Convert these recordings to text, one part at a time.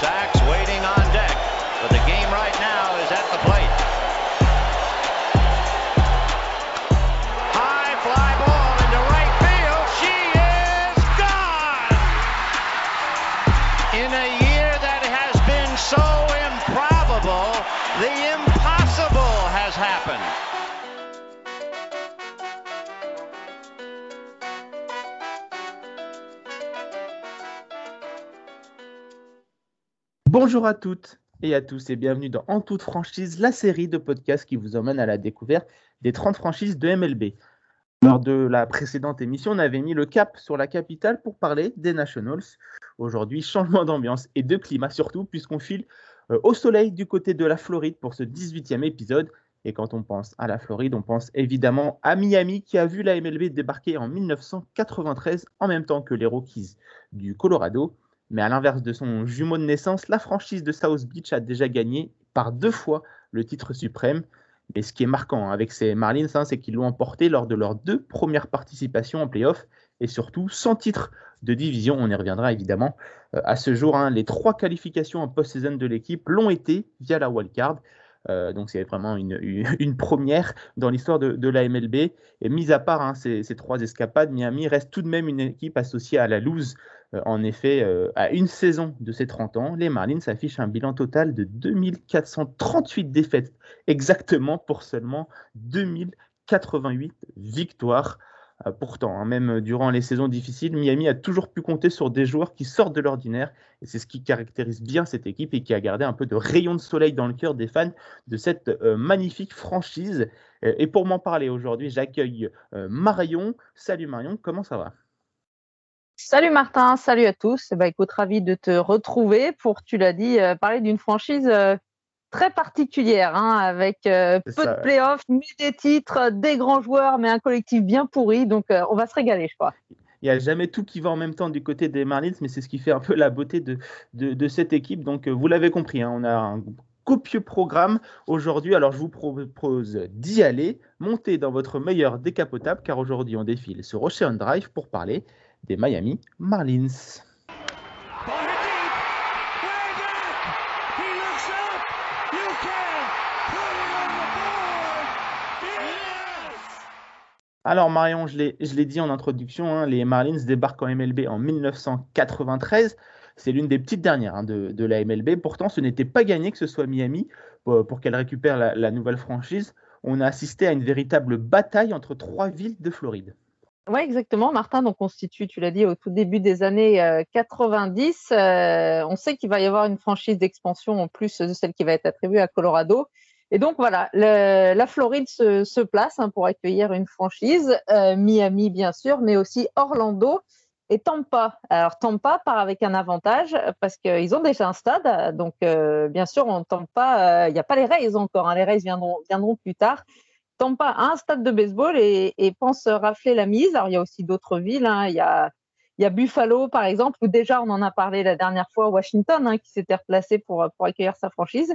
sacks. Way Bonjour à toutes et à tous et bienvenue dans En toute franchise, la série de podcasts qui vous emmène à la découverte des 30 franchises de MLB. Lors de la précédente émission, on avait mis le cap sur la capitale pour parler des Nationals. Aujourd'hui, changement d'ambiance et de climat surtout, puisqu'on file euh, au soleil du côté de la Floride pour ce 18e épisode. Et quand on pense à la Floride, on pense évidemment à Miami qui a vu la MLB débarquer en 1993 en même temps que les Rockies du Colorado. Mais à l'inverse de son jumeau de naissance, la franchise de South Beach a déjà gagné par deux fois le titre suprême. Mais ce qui est marquant avec ces Marlins, hein, c'est qu'ils l'ont emporté lors de leurs deux premières participations en playoff et surtout sans titre de division. On y reviendra évidemment. Euh, à ce jour, hein, les trois qualifications en post-saison de l'équipe l'ont été via la wildcard. Euh, donc c'est vraiment une, une, première dans l'histoire de, de, la MLB. Et mis à part hein, ces, ces, trois escapades, Miami reste tout de même une équipe associée à la loose euh, en effet, euh, à une saison de ses 30 ans, les Marlins affichent un bilan total de 2438 défaites, exactement pour seulement 2088 victoires. Euh, pourtant, hein, même durant les saisons difficiles, Miami a toujours pu compter sur des joueurs qui sortent de l'ordinaire. Et c'est ce qui caractérise bien cette équipe et qui a gardé un peu de rayon de soleil dans le cœur des fans de cette magnifique franchise. et pour m'en parler aujourd'hui, j'accueille Marion. Salut Marion, comment ça va? Salut Martin, salut à tous. Bah, écoute, ravi de te retrouver pour, tu l'as dit, euh, parler d'une franchise euh, très particulière, hein, avec euh, peu de playoffs, mais des titres, des grands joueurs, mais un collectif bien pourri. Donc, on va se régaler, je crois. Il n'y a jamais tout qui va en même temps du côté des Marlins, mais c'est ce qui fait un peu la beauté de, de, cette équipe. Donc, vous l'avez compris, hein, on a un copieux programme aujourd'hui. Alors, je vous propose d'y aller, monter dans votre meilleur décapotable, car aujourd'hui, on défile sur Ocean Drive pour parler des Miami Marlins. Alors Marion, je l'ai dit en introduction, hein, les Marlins débarquent en MLB en 1993. C'est l'une des petites dernières hein, de, la MLB. Pourtant, ce n'était pas gagné que ce soit Miami pour, pour qu'elle récupère la nouvelle franchise. On a assisté à une véritable bataille entre trois villes de Floride. Oui, exactement. Martin donc constitue, tu l'as dit, au tout début des années 90. Euh, euh, on sait qu'il va y avoir une franchise d'expansion en plus de celle qui va être attribuée à Colorado. Et donc voilà, la Floride se, place hein, pour accueillir une franchise, euh, Miami bien sûr, mais aussi Orlando et Tampa. Alors Tampa part avec un avantage parce qu'ils ont déjà un stade, donc bien sûr on Tampa, il n'y a pas les Rays encore, hein. les Rays viendront, viendront plus tard. Tampa a un stade de baseball et, pense rafler la mise. Alors, il y a aussi d'autres villes. Hein. Il, y a, il, y a, Buffalo, par exemple, où déjà on en a parlé la dernière fois, Washington, hein, qui s'était replacé pour, pour accueillir sa franchise.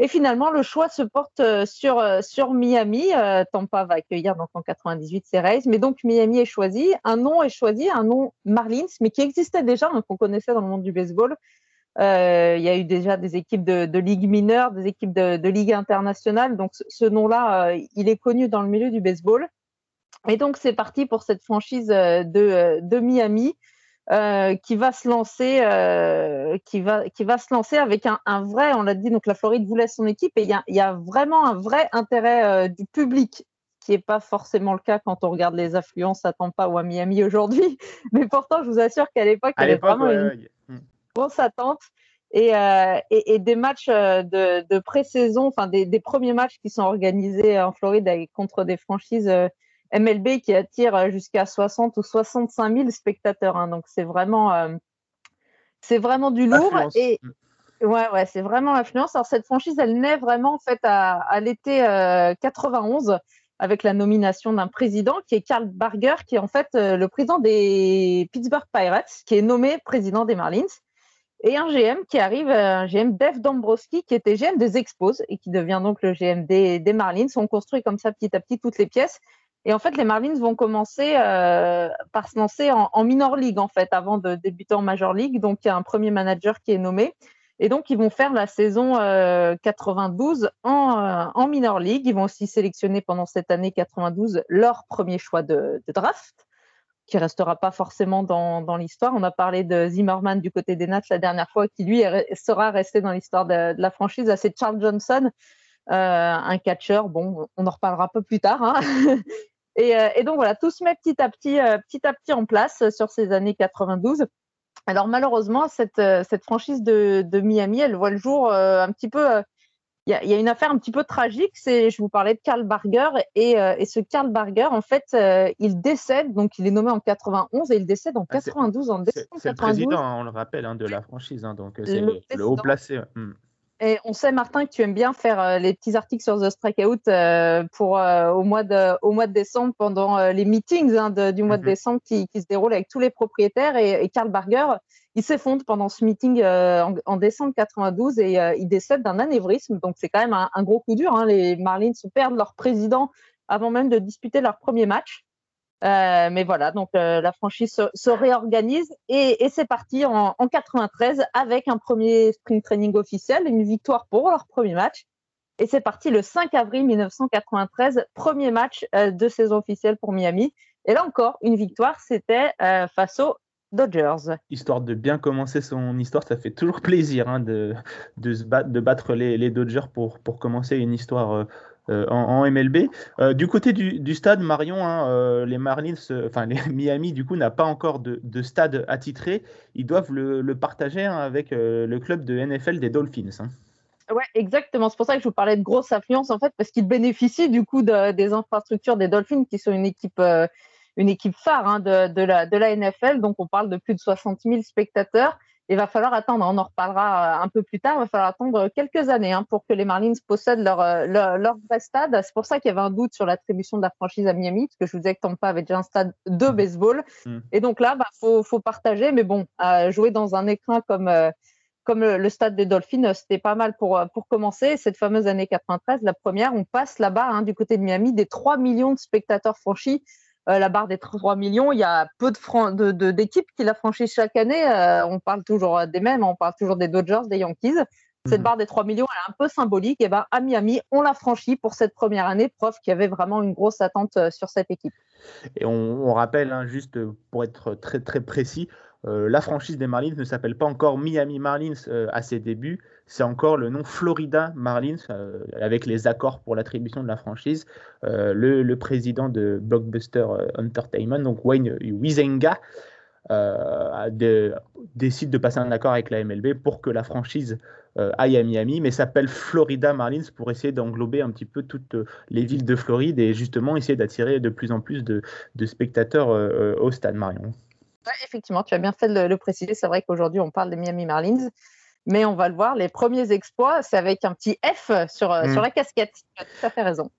Et finalement, le choix se porte euh, sur, euh, sur Miami. Euh, Tampa va accueillir donc en 98 ses Rays, mais donc Miami est choisi. Un nom est choisi, un nom Marlins, mais qui existait déjà, hein, qu'on connaissait dans le monde du baseball. Il y a eu déjà des équipes de, ligue mineure, des équipes de, ligue internationale. Donc ce, nom-là, il est connu dans le milieu du baseball. Et donc c'est parti pour cette franchise euh, de, Miami. Qui va se lancer, qui va, qui va se lancer avec un, vrai, on l'a dit, donc la Floride voulait son équipe et il y a, y a, vraiment un vrai intérêt du public qui n'est pas forcément le cas quand on regarde les affluences à Tampa ou à Miami aujourd'hui. Mais pourtant, je vous assure qu'à l'époque, il y avait vraiment une, grosse attente. Et, euh, et, et, des matchs euh, de, de pré-saison, enfin des, des, premiers matchs qui sont organisés en Floride avec, contre des franchises euh, MLB qui attirent jusqu'à 60 ou 65 000 spectateurs. Hein. donc c'est vraiment, c'est vraiment du lourd. Et ouais, ouais, c'est vraiment l'influence. Alors cette franchise, elle naît vraiment en fait à, à l'été 91 avec la nomination d'un président qui est Karl Barger, qui est en fait le président des Pittsburgh Pirates, qui est nommé président des Marlins et un GM qui arrive, un GM Dave Dombrowski, qui était GM des Expos et qui devient donc le GM des, Marlins. On construit comme ça petit à petit toutes les pièces. Et en fait, les Marlins vont commencer euh, par se lancer en, minor league, en fait, avant de débuter en major league. Donc, il y a un premier manager qui est nommé. Et donc, ils vont faire la saison 92 en, en minor league. Ils vont aussi sélectionner pendant cette année 92 leur premier choix de, draft, qui restera pas forcément dans, l'histoire. On a parlé de Zimmerman du côté des Nats la dernière fois, qui lui sera resté dans l'histoire de, la franchise. C'est Charles Johnson, un catcheur. Bon, on en reparlera un peu plus tard. Hein. et, donc voilà, tout se met petit à petit, petit à petit en place sur ces années 92. Alors malheureusement, cette, euh, cette franchise de, Miami, elle voit le jour euh, un petit peu. Euh, il y, a une affaire un petit peu tragique. C'est, je vous parlais de Karl Barger et, et ce Karl Barger, en fait, il décède. Donc, il est nommé en 91 et il décède en 92. Ah, c'est, le président, on le rappelle, hein, de la franchise. Hein, donc, c'est le, haut placé. Hmm. Et on sait, Martin, que tu aimes bien faire euh, les petits articles sur The Strikeout euh, pour euh, au mois de au mois de décembre pendant les meetings hein, du mois de mhm. décembre qui, qui, se déroulent avec tous les propriétaires. Et, Karl Barger, il s'effondre pendant ce meeting en, décembre 92 et il décède d'un anévrisme. Donc c'est quand même un, gros coup dur. Hein. Les Marlins perdent leur président avant même de disputer leur premier match. Euh, mais voilà, donc euh, la franchise se, réorganise et, c'est parti en, en, 93 avec un premier sprint training officiel, une victoire pour leur premier match. Et c'est parti le 5 avril 1993, premier match euh, de saison officielle pour Miami. Et là encore, une victoire, c'était face aux Dodgers. Histoire de bien commencer son histoire, ça fait toujours plaisir hein, de, se battre, les, Dodgers pour commencer une histoire euh, en, MLB. Euh, du côté du, stade, Marion, hein, euh, les Marlins, enfin les Miami, du coup, n'a pas encore de, stade attitré. Ils doivent le, partager hein, avec le club de NFL des Dolphins. Hein. Exactement. C'est pour ça que je vous parlais de grosse affluence, en fait, parce qu'ils bénéficient du coup des infrastructures des Dolphins, qui sont une équipe, une équipe phare la, de la NFL. Donc, on parle de plus de 60 000 spectateurs il va falloir attendre, on en reparlera euh, un peu plus tard, il va falloir attendre quelques années hein, pour que les Marlins possèdent leur, euh, leur, vrai stade. C'est pour ça qu'il y avait un doute sur l'attribution de la franchise à Miami, parce que je vous disais que Tampa avait déjà un stade de mmh. baseball. Mmh. Et donc là, il bah, faut, faut, partager, mais bon, jouer dans un écrin comme, euh, comme le, stade des Dolphins, c'était pas mal pour, pour commencer. Cette fameuse année 93, la première, on passe là-bas, hein, du côté de Miami, des 3 millions de spectateurs franchis euh, la barre des 3 millions. Il y a peu de d'équipes qui la franchissent chaque année. Euh, on parle toujours des mêmes, on parle toujours des Dodgers, des Yankees. Cette mhm. barre des 3 millions, elle est un peu symbolique. Et ben, à Miami, on l'a franchi pour cette première année, preuve qu'il y avait vraiment une grosse attente euh, sur cette équipe. Et on, rappelle, hein, juste pour être très très précis, la franchise des Marlins ne s'appelle pas encore Miami Marlins à ses débuts, c'est encore le nom Florida Marlins, euh, avec les accords pour l'attribution de la franchise. Euh, le, président de Blockbuster euh, Entertainment, donc Wayne Wizenga, décide de passer un accord avec la MLB pour que la franchise aille à Miami, mais s'appelle Florida Marlins pour essayer d'englober un petit peu toutes les villes de Floride et justement essayer d'attirer de plus en plus de, spectateurs au stade Marion. Effectivement, tu as bien fait de le préciser. C'est vrai qu'aujourd'hui, on parle des Miami Marlins mais on va le voir, les premiers exploits, c'est avec un petit F sur, euh, sur mm. la casquette. Tu as tout à fait raison.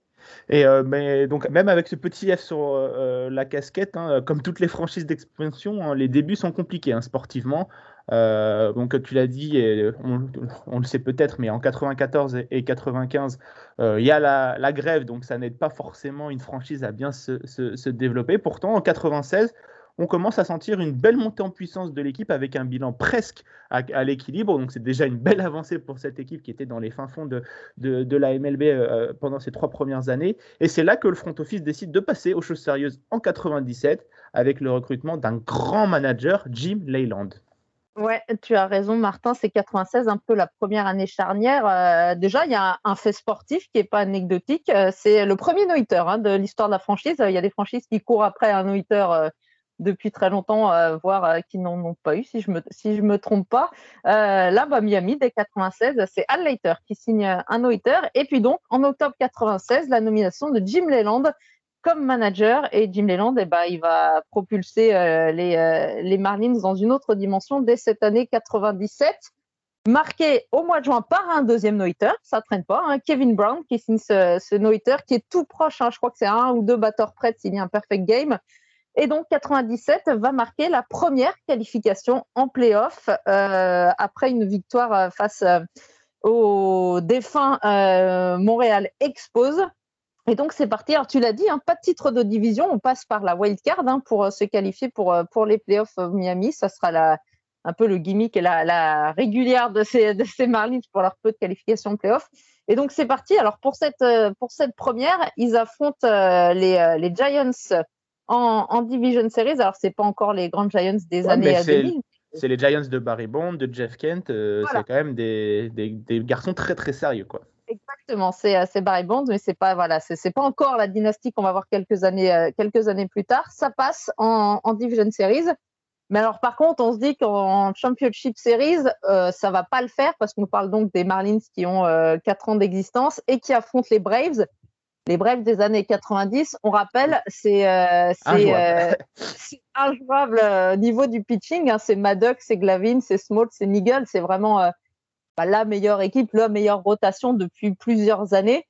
Et euh, mais donc même avec ce petit F sur euh, la casquette, hein, comme toutes les franchises d'expansion, hein, les débuts sont compliqués hein, sportivement. donc tu l'as dit, et on, le sait peut-être, mais en 94 et 95, il y a la, la, grève, donc ça n'aide pas forcément une franchise à bien se, se, se développer. Pourtant, en 96, on commence à sentir une belle montée en puissance de l'équipe avec un bilan presque à, l'équilibre. Donc c'est déjà une belle avancée pour cette équipe qui était dans les fins fonds de, la MLB euh, pendant ces trois premières années. Et c'est là que le front office décide de passer aux choses sérieuses en 97 avec le recrutement d'un grand manager, Jim Leyland. Ouais, tu as raison, Martin. C'est 96, un peu la première année charnière. Euh, déjà, il y a un, fait sportif qui n'est pas anecdotique. Euh, c'est le premier no hein, de l'histoire de la franchise. Il y a des franchises qui courent après un no depuis très longtemps, euh, voire euh, qui n'en ont pas eu, si je me, si me trompe pas. Euh, là, bah, Miami, dès 96, c'est Al Leiter qui signe un no Et puis donc, en octobre 96, la nomination de Jim Leland comme manager. Et Jim Leland, eh ben, il va propulser les, les Marlins dans une autre dimension dès cette année 97 marqué au mois de juin par un deuxième no-hitter, ça traîne pas, hein. Kevin Brown qui signe ce, ce no-hitter qui est tout proche, hein. je crois que c'est un ou deux batteurs près de signer un perfect game. Et donc 97 va marquer la première qualification en playoff euh, après une victoire euh, face euh, au défunt Montréal Expose. Et donc c'est parti. Alors tu l'as dit, hein, pas de titre de division, on passe par la wild card hein, pour se qualifier pour, pour les playoffs Miami. Ça sera un peu le gimmick et la, régulière de ces, de Marlins pour leur peu de qualification playoff. Et donc c'est parti. Alors pour cette, pour cette première, ils affrontent les, les Giants en, Division Series. Alors c'est pas encore les grands Giants des années 2000. C'est les Giants de Barry Bond, de Jeff Kent. C'est quand même des, des, des, garçons très très sérieux quoi. Exactement, c'est Barry Bond, mais c'est pas voilà, c'est pas encore la dynastie qu'on va voir quelques années quelques années plus tard. Ça passe en, en Division Series. Mais alors, par contre, on se dit qu'en Championship Series, euh, ça va pas le faire parce qu'on parle donc des Marlins qui ont euh, 4 ans d'existence et qui affrontent les Braves. Les Braves des années 90, on rappelle, c'est euh, euh injouable euh, niveau du pitching. Hein, c'est Maddox, c'est Glavine, c'est Small, c'est Nigel. C'est vraiment euh, bah, la meilleure équipe, la meilleure rotation depuis plusieurs années.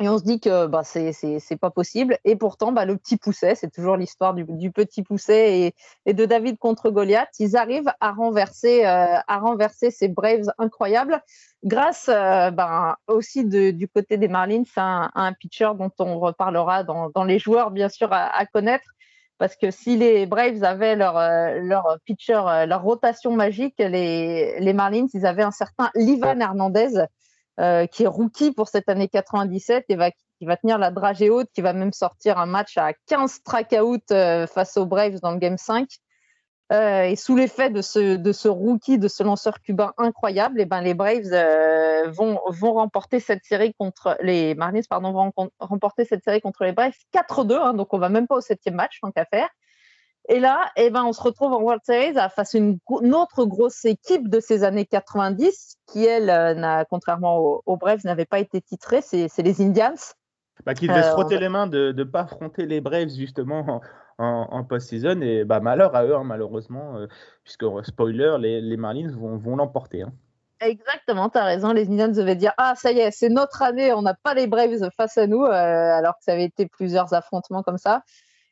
Et on se dit que bah, c'est pas possible. Et pourtant, bah, le petit pousset, c'est toujours l'histoire du, du, petit pousset et, et, de David contre Goliath. Ils arrivent à renverser, euh, à renverser ces Braves incroyables grâce euh, ben, aussi de, du côté des Marlins à un, un, pitcher dont on reparlera dans, dans les joueurs, bien sûr, à, à, connaître. Parce que si les Braves avaient leur, euh, leur pitcher, euh, leur rotation magique, les, les Marlins, ils avaient un certain Livan Hernandez euh, qui est rookie pour cette année 97 et va, qui va tenir la dragée haute, qui va même sortir un match à 15 strikeouts euh, face aux Braves dans le Game 5. Euh, et sous l'effet de ce, de ce rookie, de ce lanceur cubain incroyable, et eh ben les Braves vont, vont remporter cette série contre les Marlins, pardon, vont remporter cette série contre les Braves 4-2, hein, donc on va même pas au septième match, tant qu'à faire. Et là, eh ben, on se retrouve en World Series face à une, autre grosse équipe de ces années 90 qui, elle, euh, contrairement aux, aux Braves, n'avait pas été titrée. C'est les Indians. Bah, qui devaient se euh, frotter les mains de ne pas affronter les Braves justement en, en, post-season. Et bah, malheur à eux, hein, malheureusement, euh, puisque spoiler, les, les Marlins vont, vont l'emporter. Hein. Exactement, tu as raison. Les Indians devaient dire Ah, ça y est, c'est notre année, on n'a pas les Braves face à nous, alors que ça avait été plusieurs affrontements comme ça.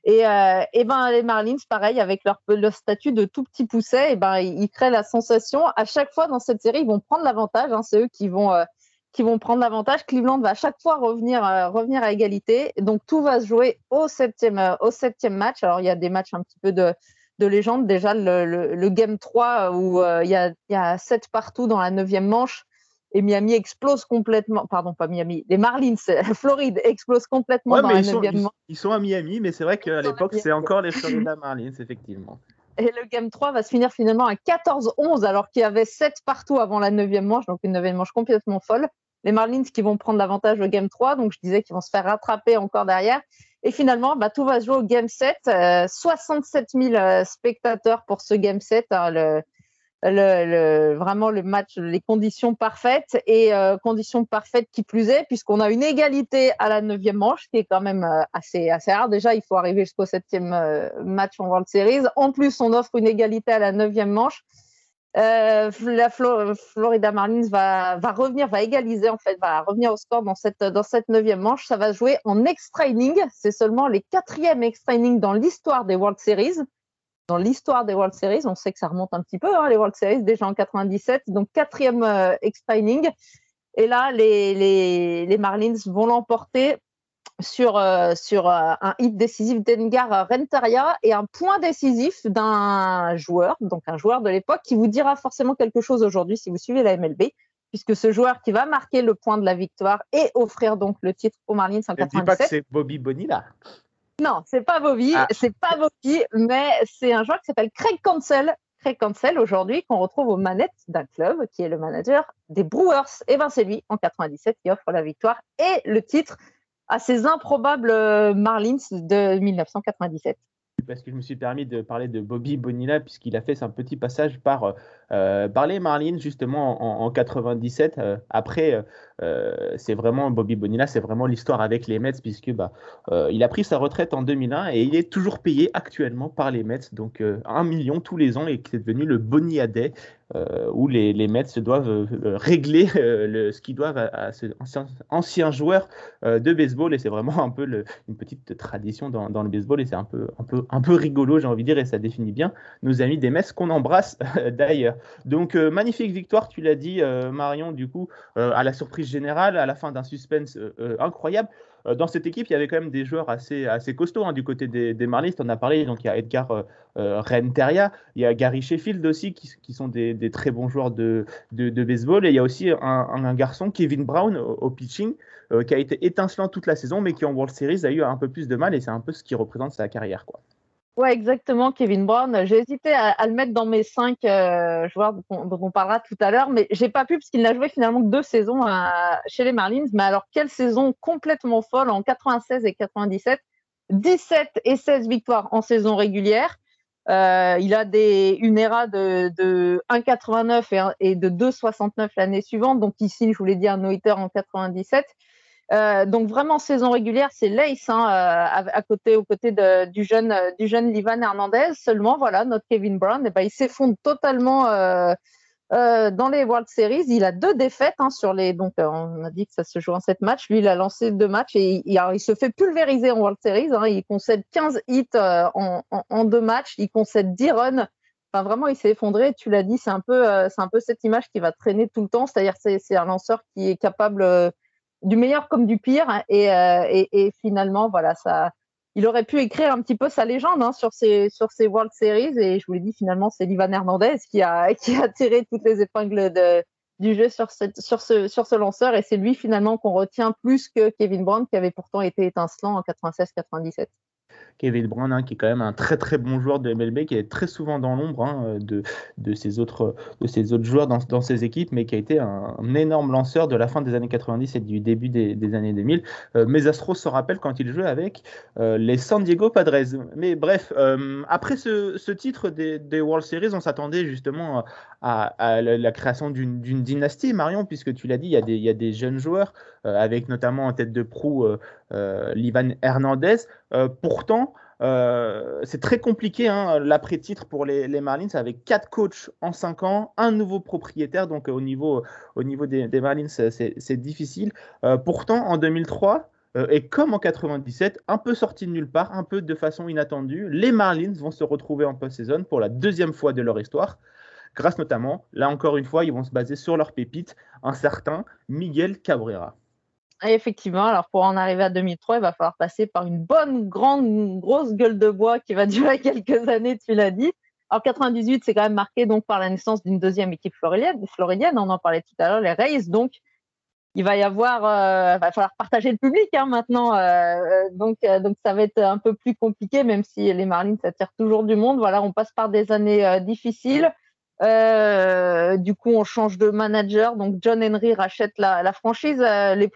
Et, euh, et, ben les Marlins, pareil, avec leur, statut de tout petit pousset, et ben ils, créent la sensation. À chaque fois dans cette série, ils vont prendre l'avantage. Hein, c'est eux qui vont euh, qui vont prendre l'avantage. Cleveland va à chaque fois revenir euh, revenir à égalité. Donc tout va se jouer au septième au septième match. Alors il y a des matchs un petit peu de de légende. Déjà le game 3 où il y a il y a 7 partout dans la neuvième manche et Miami explose complètement. Pardon, pas Miami. Les Marlins, Floride explose complètement dans neuvième ils, ils, sont à Miami, mais c'est vrai qu'à l'époque, c'est encore les Florida Marlins, effectivement. Et le Game 3 va se finir finalement à 14-11, alors qu'il y avait 7 partout avant la neuvième manche, donc une neuvième manche complètement folle. Les Marlins qui vont prendre l'avantage au Game 3, donc je disais qu'ils vont se faire rattraper encore derrière. Et finalement, bah, tout va se jouer au Game 7. Euh, 67 000 euh, spectateurs pour ce Game 7. Hein, le, le, vraiment le match, les conditions parfaites et euh, conditions parfaites qui plus est, puisqu'on a une égalité à la neuvième manche, qui est quand même euh, assez, assez rare. Déjà, il faut arriver jusqu'au septième euh, match en World Series. En plus, on offre une égalité à la neuvième manche. Euh, la Florida Marlins va, va revenir, va égaliser en fait, va revenir au score dans cette dans cette neuvième manche. Ça va jouer en extra inning. C'est seulement les quatrièmes extra innings dans l'histoire des World Series dans l'histoire des World Series. On sait que ça remonte un petit peu, hein, les World Series, déjà en 97. Donc, quatrième euh. Et là, les, les, les Marlins vont l'emporter sur, euh, sur euh, un hit décisif d'Engar Rentaria et un point décisif d'un joueur, donc un joueur de l'époque, qui vous dira forcément quelque chose aujourd'hui si vous suivez la MLB, puisque ce joueur qui va marquer le point de la victoire et offrir donc le titre aux Marlins en 97. Ne dis pas que c'est Bobby Bonilla. Non, c'est pas Bobby, ah. c'est pas Bobby, mais c'est un joueur qui s'appelle Craig Cancel. Craig Cancel, aujourd'hui, qu'on retrouve aux manettes d'un club qui est le manager des Brewers. Et ben, c'est lui, en 97, qui offre la victoire et le titre à ces improbables Marlins de 1997 parce que je me suis permis de parler de Bobby Bonilla puisqu'il a fait un petit passage par, euh, par les Marlins justement en, en 97. Euh, après, euh, c'est vraiment Bobby Bonilla, c'est vraiment l'histoire avec les Mets puisque bah, euh, il a pris sa retraite en 2001 et il est toujours payé actuellement par les Mets, donc euh, un million tous les ans et qui est devenu le Bonilla Day euh, où les, les Mets doivent euh, régler euh, le, ce qu'ils doivent à, à ce ancien, joueur de baseball et c'est vraiment un peu une petite tradition dans, dans, le baseball et c'est un peu, un, peu, un peu rigolo j'ai envie de dire et ça définit bien nos amis des Mets qu'on embrasse d'ailleurs. Donc magnifique victoire, tu l'as dit Marion, du coup à la surprise générale, à la fin d'un suspense incroyable. Dans cette équipe, il y avait quand même des joueurs assez, costauds hein, du côté des, des Marlins. On a parlé, donc il y a Edgar Renteria, il y a Gary Sheffield aussi, qui, sont des, très bons joueurs de, de, baseball. Et il y a aussi un, garçon, Kevin Brown, au, pitching, qui a été étincelant toute la saison, mais qui en World Series a eu un peu plus de mal. Et c'est un peu ce qui représente sa carrière. Quoi. Ouais, exactement, Kevin Brown. J'ai hésité à, le mettre dans mes cinq euh, joueurs dont on, parlera tout à l'heure, mais j'ai pas pu parce qu'il n'a joué finalement que deux saisons chez les Marlins. Mais alors, quelle saison complètement folle en 96 et 97. 17 et 16 victoires en saison régulière. Euh, il a des, une ERA de, de 1,89 et, de 2,69 l'année suivante. Donc ici, je voulais dire Noiter en 97. Euh, donc vraiment saison régulière, c'est Lace hein, euh, à, côté, aux côtés du jeune, euh, du jeune Livan Hernandez. Seulement voilà, notre Kevin Brown, eh ben, il s'effondre totalement dans les World Series. Il a deux défaites hein, sur les. Donc on a dit que ça se joue en sept matchs. Lui, il a lancé deux matchs et il, se fait pulvériser en World Series. Hein. Il concède 15 hits en, en, deux matchs. Il concède 10 runs. Enfin, vraiment, il s'est effondré. Tu l'as dit, c'est un peu, c'est un peu cette image qui va traîner tout le temps. C'est-à-dire, c'est, c'est un lanceur qui est capable du meilleur comme du pire. Euh, et, et, finalement, voilà, ça, il aurait pu écrire un petit peu sa légende hein, sur ces sur ces World Series. Et je vous l'ai dit, finalement, c'est Livan Hernandez qui a qui a tiré toutes les épingles de, du jeu sur, cette, sur, ce, sur ce lanceur. Et c'est lui finalement qu'on retient plus que Kevin Brown, qui avait pourtant été étincelant en 96-97. Kevin Brown, hein, qui est quand même un très très bon joueur de MLB, qui est très souvent dans l'ombre hein, de, de, ses autres, de autres joueurs dans, dans ses équipes, mais qui a été un, énorme lanceur de la fin des années 90 et du début des, des années 2000. Euh, mes Astros se rappellent quand il jouait avec euh, les San Diego Padres. Mais bref, euh, après ce, ce, titre des, des, World Series, on s'attendait justement à, la, création d'une dynastie, Marion, puisque tu l'as dit, il y, a des, jeunes joueurs, avec notamment en tête de proue Livan Hernandez. pourtant, euh, c'est très compliqué hein, l'après-titre pour les, Marlins avec quatre coachs en cinq ans, un nouveau propriétaire. Donc au niveau, au niveau des, Marlins, c'est difficile. Euh, pourtant, en 2003, euh, et comme en 97, un peu sorti de nulle part, un peu de façon inattendue, les Marlins vont se retrouver en post-saison pour la deuxième fois de leur histoire. Grâce notamment, là encore une fois, ils vont se baser sur leur pépite, un certain Miguel Cabrera effectivement, alors pour en arriver à 2003, il va falloir passer par une bonne, grande, grosse gueule de bois qui va durer quelques années, tu l'as dit. Alors 98, c'est quand même marqué donc par la naissance d'une deuxième équipe floridienne, floridienne, on en parlait tout à l'heure, les Rays. Donc il va y avoir, euh, va falloir partager le public hein, maintenant. Euh, euh, donc donc ça va être un peu plus compliqué, même si les Marlins attirent toujours du monde. Voilà, on passe par des années difficiles. Euh, du coup, on change de manager. Donc, John Henry rachète la, franchise. Euh, le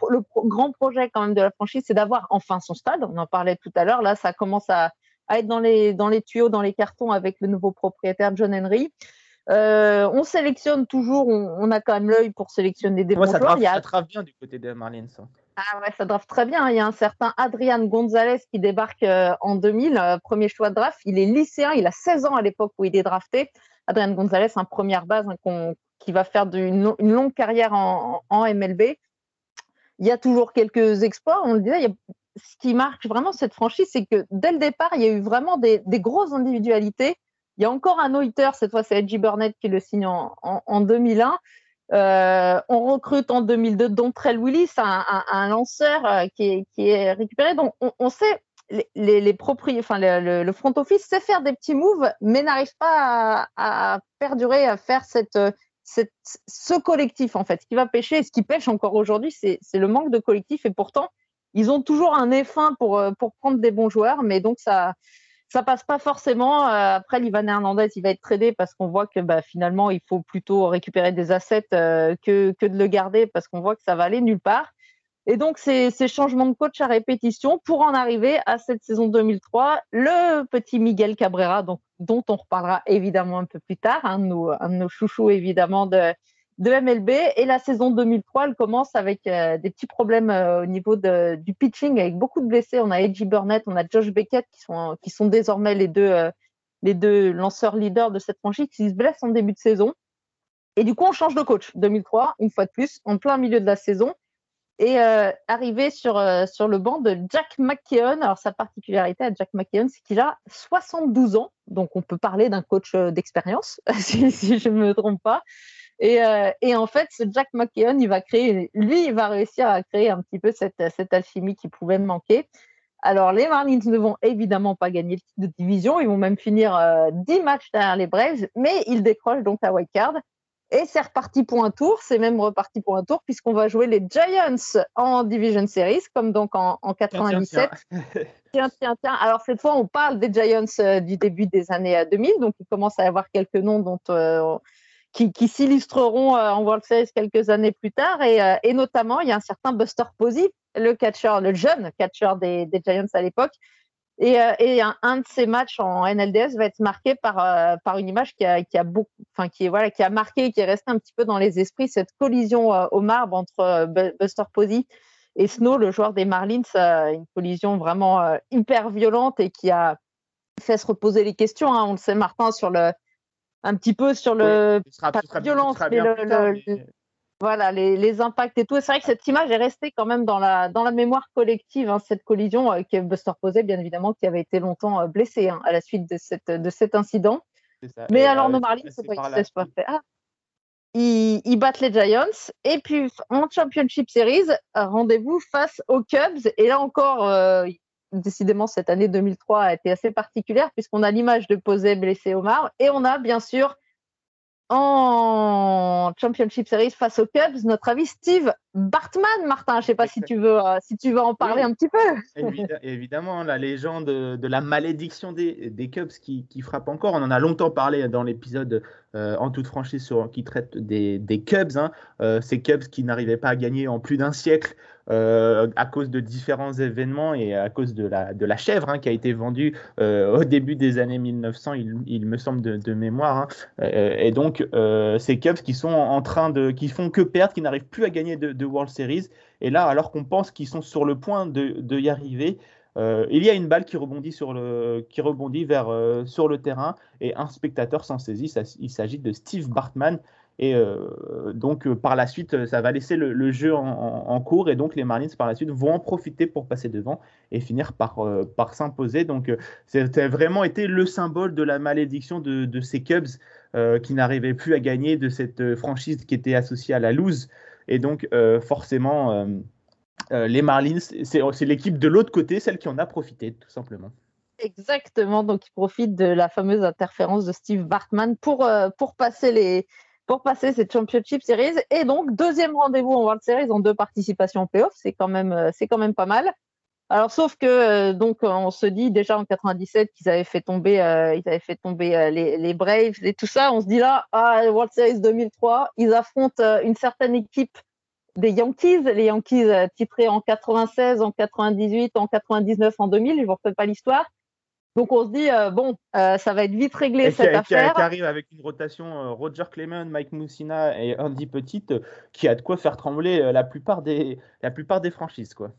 grand projet quand même de la franchise, c'est d'avoir enfin son stade. On en parlait tout à l'heure. Là, ça commence à, être dans les, dans les tuyaux, dans les cartons avec le nouveau propriétaire John Henry. Euh, on sélectionne toujours, on, a quand même l'œil pour sélectionner des bons ça joueurs. ça draft bien du côté des Marlins. Ah ouais, ça draft très bien. Il y a un certain Adrian Gonzalez qui débarque en 2000, premier choix de draft. Il est lycéen, il a 16 ans à l'époque où il est drafté. Adrian Gonzalez, un première base hein, qui va faire une, longue carrière en, MLB. Il y a toujours quelques exploits. On le disait, ce qui marque vraiment cette franchise, c'est que dès le départ, il y a eu vraiment des, grosses individualités. Il y a encore un Noiter, cette fois c'est Edgy Burnett qui le signe en, 2001. Euh, on recrute en 2002 Dontrell Willis, un, lanceur euh, qui, est, récupéré. Donc on sait les, les, enfin, le, front office sait faire des petits moves, mais n'arrive pas à, perdurer, à faire ce collectif en fait. Ce qui va pêcher, ce qui pêche encore aujourd'hui, c'est le manque de collectif. Et pourtant, ils ont toujours un effin pour, pour prendre des bons joueurs, mais donc ça ça passe pas forcément. Euh, après, l'Ivan Hernandez, il va être tradé parce qu'on voit que bah, finalement, il faut plutôt récupérer des assets euh, que de le garder parce qu'on voit que ça va aller nulle part. Et donc, ces, changements de coach à répétition pour en arriver à cette saison 2003, le petit Miguel Cabrera, donc, dont on reparlera évidemment un peu plus tard, un, de nos, chouchous évidemment de, de MLB. Et la saison 2003, elle commence avec euh, des petits problèmes euh, au niveau du pitching, avec beaucoup de blessés. On a Edgy Burnett, on a Josh Beckett, qui sont, qui sont désormais les deux, euh, les deux lanceurs leaders de cette franchise, qui se blessent en début de saison. Et du coup, on change de coach. 2003, une fois de plus, en plein milieu de la saison et euh, arrivé sur, euh, sur le banc de Jack McKeon. Alors, sa particularité à Jack McKeon, c'est qu'il a 72 ans, donc on peut parler d'un coach euh, d'expérience, si, je ne me trompe pas. Et, et, en fait, ce Jack McKeon, il va créer, lui, il va réussir à créer un petit peu cette, cette alchimie qui pouvait manquer. Alors, les Marlins ne vont évidemment pas gagner le titre de division. Ils vont même finir 10 matchs derrière les Braves, mais ils décrochent donc la wild card. Et c'est reparti pour un tour, c'est même reparti pour un tour, puisqu'on va jouer les Giants en Division Series, comme donc en, 97. Tiens, tiens, tiens, Alors cette fois, on parle des Giants euh, du début des années 2000, euh, donc il commence à y avoir quelques noms dont, euh, qui, s'illustreront en World Series quelques années plus tard, et, notamment, il y a un certain Buster Posey, le catcher, le jeune catcher des Giants à l'époque, et, euh, et un, un, de ces matchs en NLDS va être marqué par, euh, par une image qui a, qui a beaucoup, enfin qui est voilà, qui a marqué, qui est resté un petit peu dans les esprits cette collision euh, au marbre entre Buster Posey et Snow, le joueur des Marlins, une collision vraiment hyper violente et qui a fait se reposer les questions. Hein, on le sait, Martin, sur le un petit peu sur le pas de violence, mais le, voilà, les, impacts et tout. C'est vrai que cette image est restée quand même dans la, dans la mémoire collective, hein, cette collision euh, que Buster Posey, bien évidemment, qui avait été longtemps euh, blessé hein, à la suite de, cette, de cet incident. Mais alors, nos Marlins, c'est pas se pas fait. Ah, ils, battent les Giants. Et puis, en Championship Series, rendez-vous face aux Cubs. Et là encore, euh, décidément, cette année 2003 a été assez particulière, puisqu'on a l'image de Posey blessé au mar. Et on a, bien sûr, en Championship Series face aux Cubs, notre avis Steve Bartman, Martin. Je ne sais pas si tu veux, euh, si tu veux en parler un petit peu. évidemment, la légende de la malédiction des, des Cubs qui, qui, frappe encore. On en a longtemps parlé dans l'épisode euh, en toute franchise sur, qui traite des, des Cubs. Hein. Euh, ces Cubs qui n'arrivaient pas à gagner en plus d'un siècle. Euh, à cause de différents événements et à cause de la, chèvre hein, qui a été vendue euh, au début des années 1900, il, me semble de, mémoire. Hein. Euh, et donc, ces Cubs qui sont en train de, qui font que perdre, qui n'arrivent plus à gagner de, World Series. Et là, alors qu'on pense qu'ils sont sur le point de y arriver, il y a une balle qui rebondit sur le, qui rebondit vers, sur le terrain et un spectateur s'en saisit. il s'agit de Steve Bartman et euh, donc, euh, par la suite, ça va laisser le, jeu en, cours. Et donc, les Marlins, par la suite, vont en profiter pour passer devant et finir par, euh, par s'imposer. Donc, c'était vraiment été le symbole de la malédiction de, ces Cubs qui n'arrivaient plus à gagner de cette franchise qui était associée à la lose. Et donc, forcément, les Marlins, c'est l'équipe de l'autre côté, celle qui en a profité, tout simplement. Exactement, donc ils profitent de la fameuse interférence de Steve Bartman pour, pour passer les, pour passer cette Championship Series. Et donc, deuxième rendez-vous en World Series en deux participations en playoff. C'est quand même, euh, c'est quand même pas mal. Alors, sauf que, euh, donc, on se dit déjà en 97 qu'ils avaient fait tomber, euh, ils avaient fait tomber les, les, Braves et tout ça. On se dit là, ah, World Series 2003, ils affrontent une certaine équipe des Yankees, les Yankees titrés en 96, en 98, en 99, en 2000. Je vous refais pas l'histoire. Donc on se dit, euh, bon, euh, ça va être vite réglé cette affaire. Qui arrive avec une rotation euh, Roger Clement, Mike Moussina et Andy Petite, qui a de quoi faire trembler la plupart des, la plupart des franchises. quoi.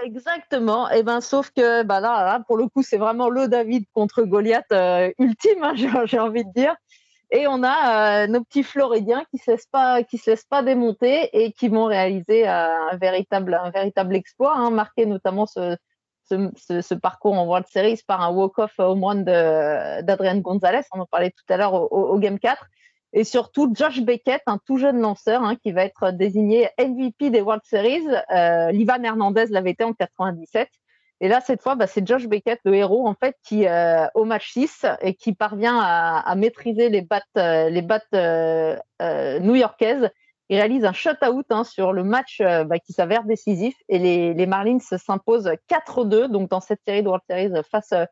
Exactement. Et eh ben, sauf que bah là, pour le coup, c'est vraiment le David contre Goliath ultime, hein, j'ai envie de dire. Et on a nos petits Floridiens qui ne se, pas, qui se laissent pas démonter et qui vont réaliser un, véritable, un véritable exploit, hein, marqué notamment ce, ce, parcours en World Series par un walk-off au moins d'Adrian Gonzalez, on en parlait tout à l'heure au, Game 4, et surtout Josh Beckett, un tout jeune lanceur hein, qui va être désigné MVP des World Series. Euh, Livan Hernandez l'avait été en 97. Et là, cette fois, bah, c'est Josh Beckett, le héros, en fait, qui, euh, au match 6, et qui parvient à, maîtriser les battes, euh, les battes new-yorkaises il réalise un shutout hein, sur le match euh, bah, qui s'avère décisif et les, Marlins s'imposent 4-2 donc dans cette série de World Series face, euh,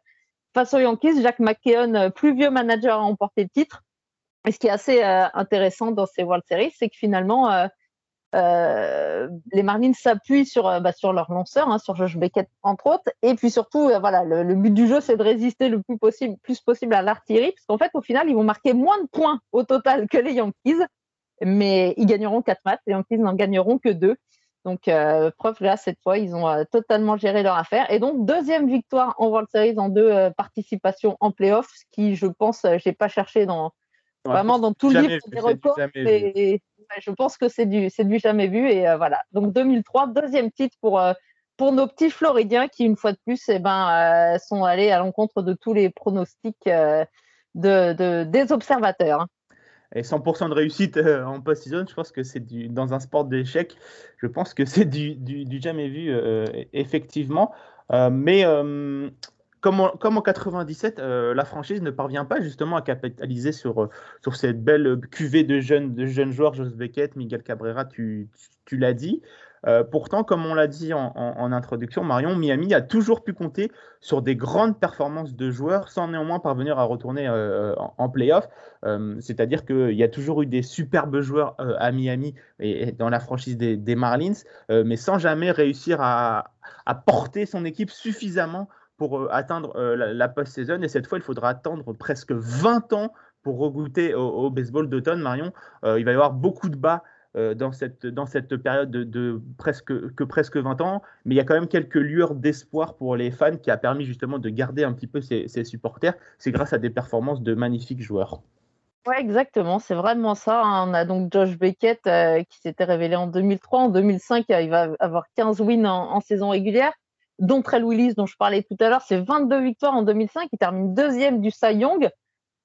aux Yankees. Jack McKeon, euh, plus vieux manager, a remporté le titre. Et ce qui est assez intéressant dans ces World Series, c'est que finalement, les Marlins s'appuient sur, bah, sur leur lanceur, hein, sur Josh Beckett entre autres. Et puis surtout, voilà, le, but du jeu, c'est de résister le plus possible, plus possible à l'artillerie, parce qu'en fait, au final, ils vont marquer moins de points au total que les Yankees mais ils gagneront quatre matchs et ils n'en gagneront que deux. Donc, euh, preuve là, cette fois, ils ont euh, totalement géré leur affaire. Et donc, deuxième victoire en World Series en deux euh, participations en playoffs, ce qui, je pense, j'ai pas cherché dans, vraiment dans tout le livre des records. Et, je pense que c'est du, du jamais vu. Et voilà. Donc, 2003, deuxième titre pour, pour nos petits Floridiens qui, une fois de plus, eh ben, sont allés à l'encontre de tous les pronostics de, de, des observateurs. Et 100% de réussite euh, en post-season, je pense que c'est dans un sport d'échec, je pense que c'est du, jamais vu euh, effectivement. Euh, mais comme en, comme en, 97, la franchise ne parvient pas justement à capitaliser sur, sur cette belle cuvée de jeunes, de jeunes joueurs, Jos Beckett, Miguel Cabrera, tu l'as dit. Euh, pourtant, comme on l'a dit en, introduction, Marion, Miami a toujours pu compter sur des grandes performances de joueurs sans néanmoins parvenir à retourner euh, en, playoff. Euh, c'est-à-dire qu'il y a toujours eu des superbes joueurs à Miami et, dans la franchise des, Marlins, mais sans jamais réussir à, porter son équipe suffisamment pour atteindre la, post-saison. Et cette fois, il faudra attendre presque 20 ans pour regoûter au baseball d'automne, Marion. il va y avoir beaucoup de bas euh, dans, cette, dans cette période de, presque, que presque 20 ans, mais il y a quand même quelques lueurs d'espoir pour les fans qui a permis justement de garder un petit peu ses, supporters. C'est grâce à des performances de magnifiques joueurs. Oui, exactement, c'est vraiment ça. Hein. On a donc Josh Beckett euh, qui s'était révélé en 2003. En 2005, il va avoir 15 wins en, saison régulière, dont Trell Willis, dont je parlais tout à l'heure. C'est 22 victoires en 2005. Il termine deuxième du Cy Young.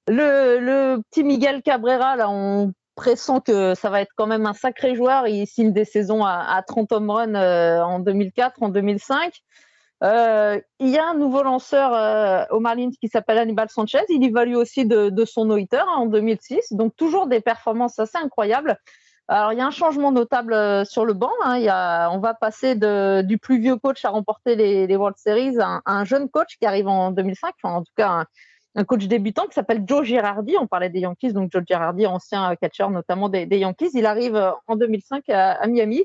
Le, le, petit Miguel Cabrera, là, on pressant que ça va être quand même un sacré joueur. Il signe des saisons à, 30 home runs euh, en 2004, en 2005. Euh, il y a un nouveau lanceur euh, au Marlins qui s'appelle Hannibal Sanchez. Il évalue aussi de, son no-hitter hein, en 2006. Donc toujours des performances assez incroyables. Alors il y a un changement notable sur le banc. Hein. On va passer du plus vieux coach à remporter les, World Series à un, jeune coach qui arrive en 2005. en tout cas, coach débutant qui s'appelle Joe Girardi. On parlait des Yankees, donc Joe Girardi, ancien catcher notamment des, Yankees. Il arrive euh, en 2005 à, Miami.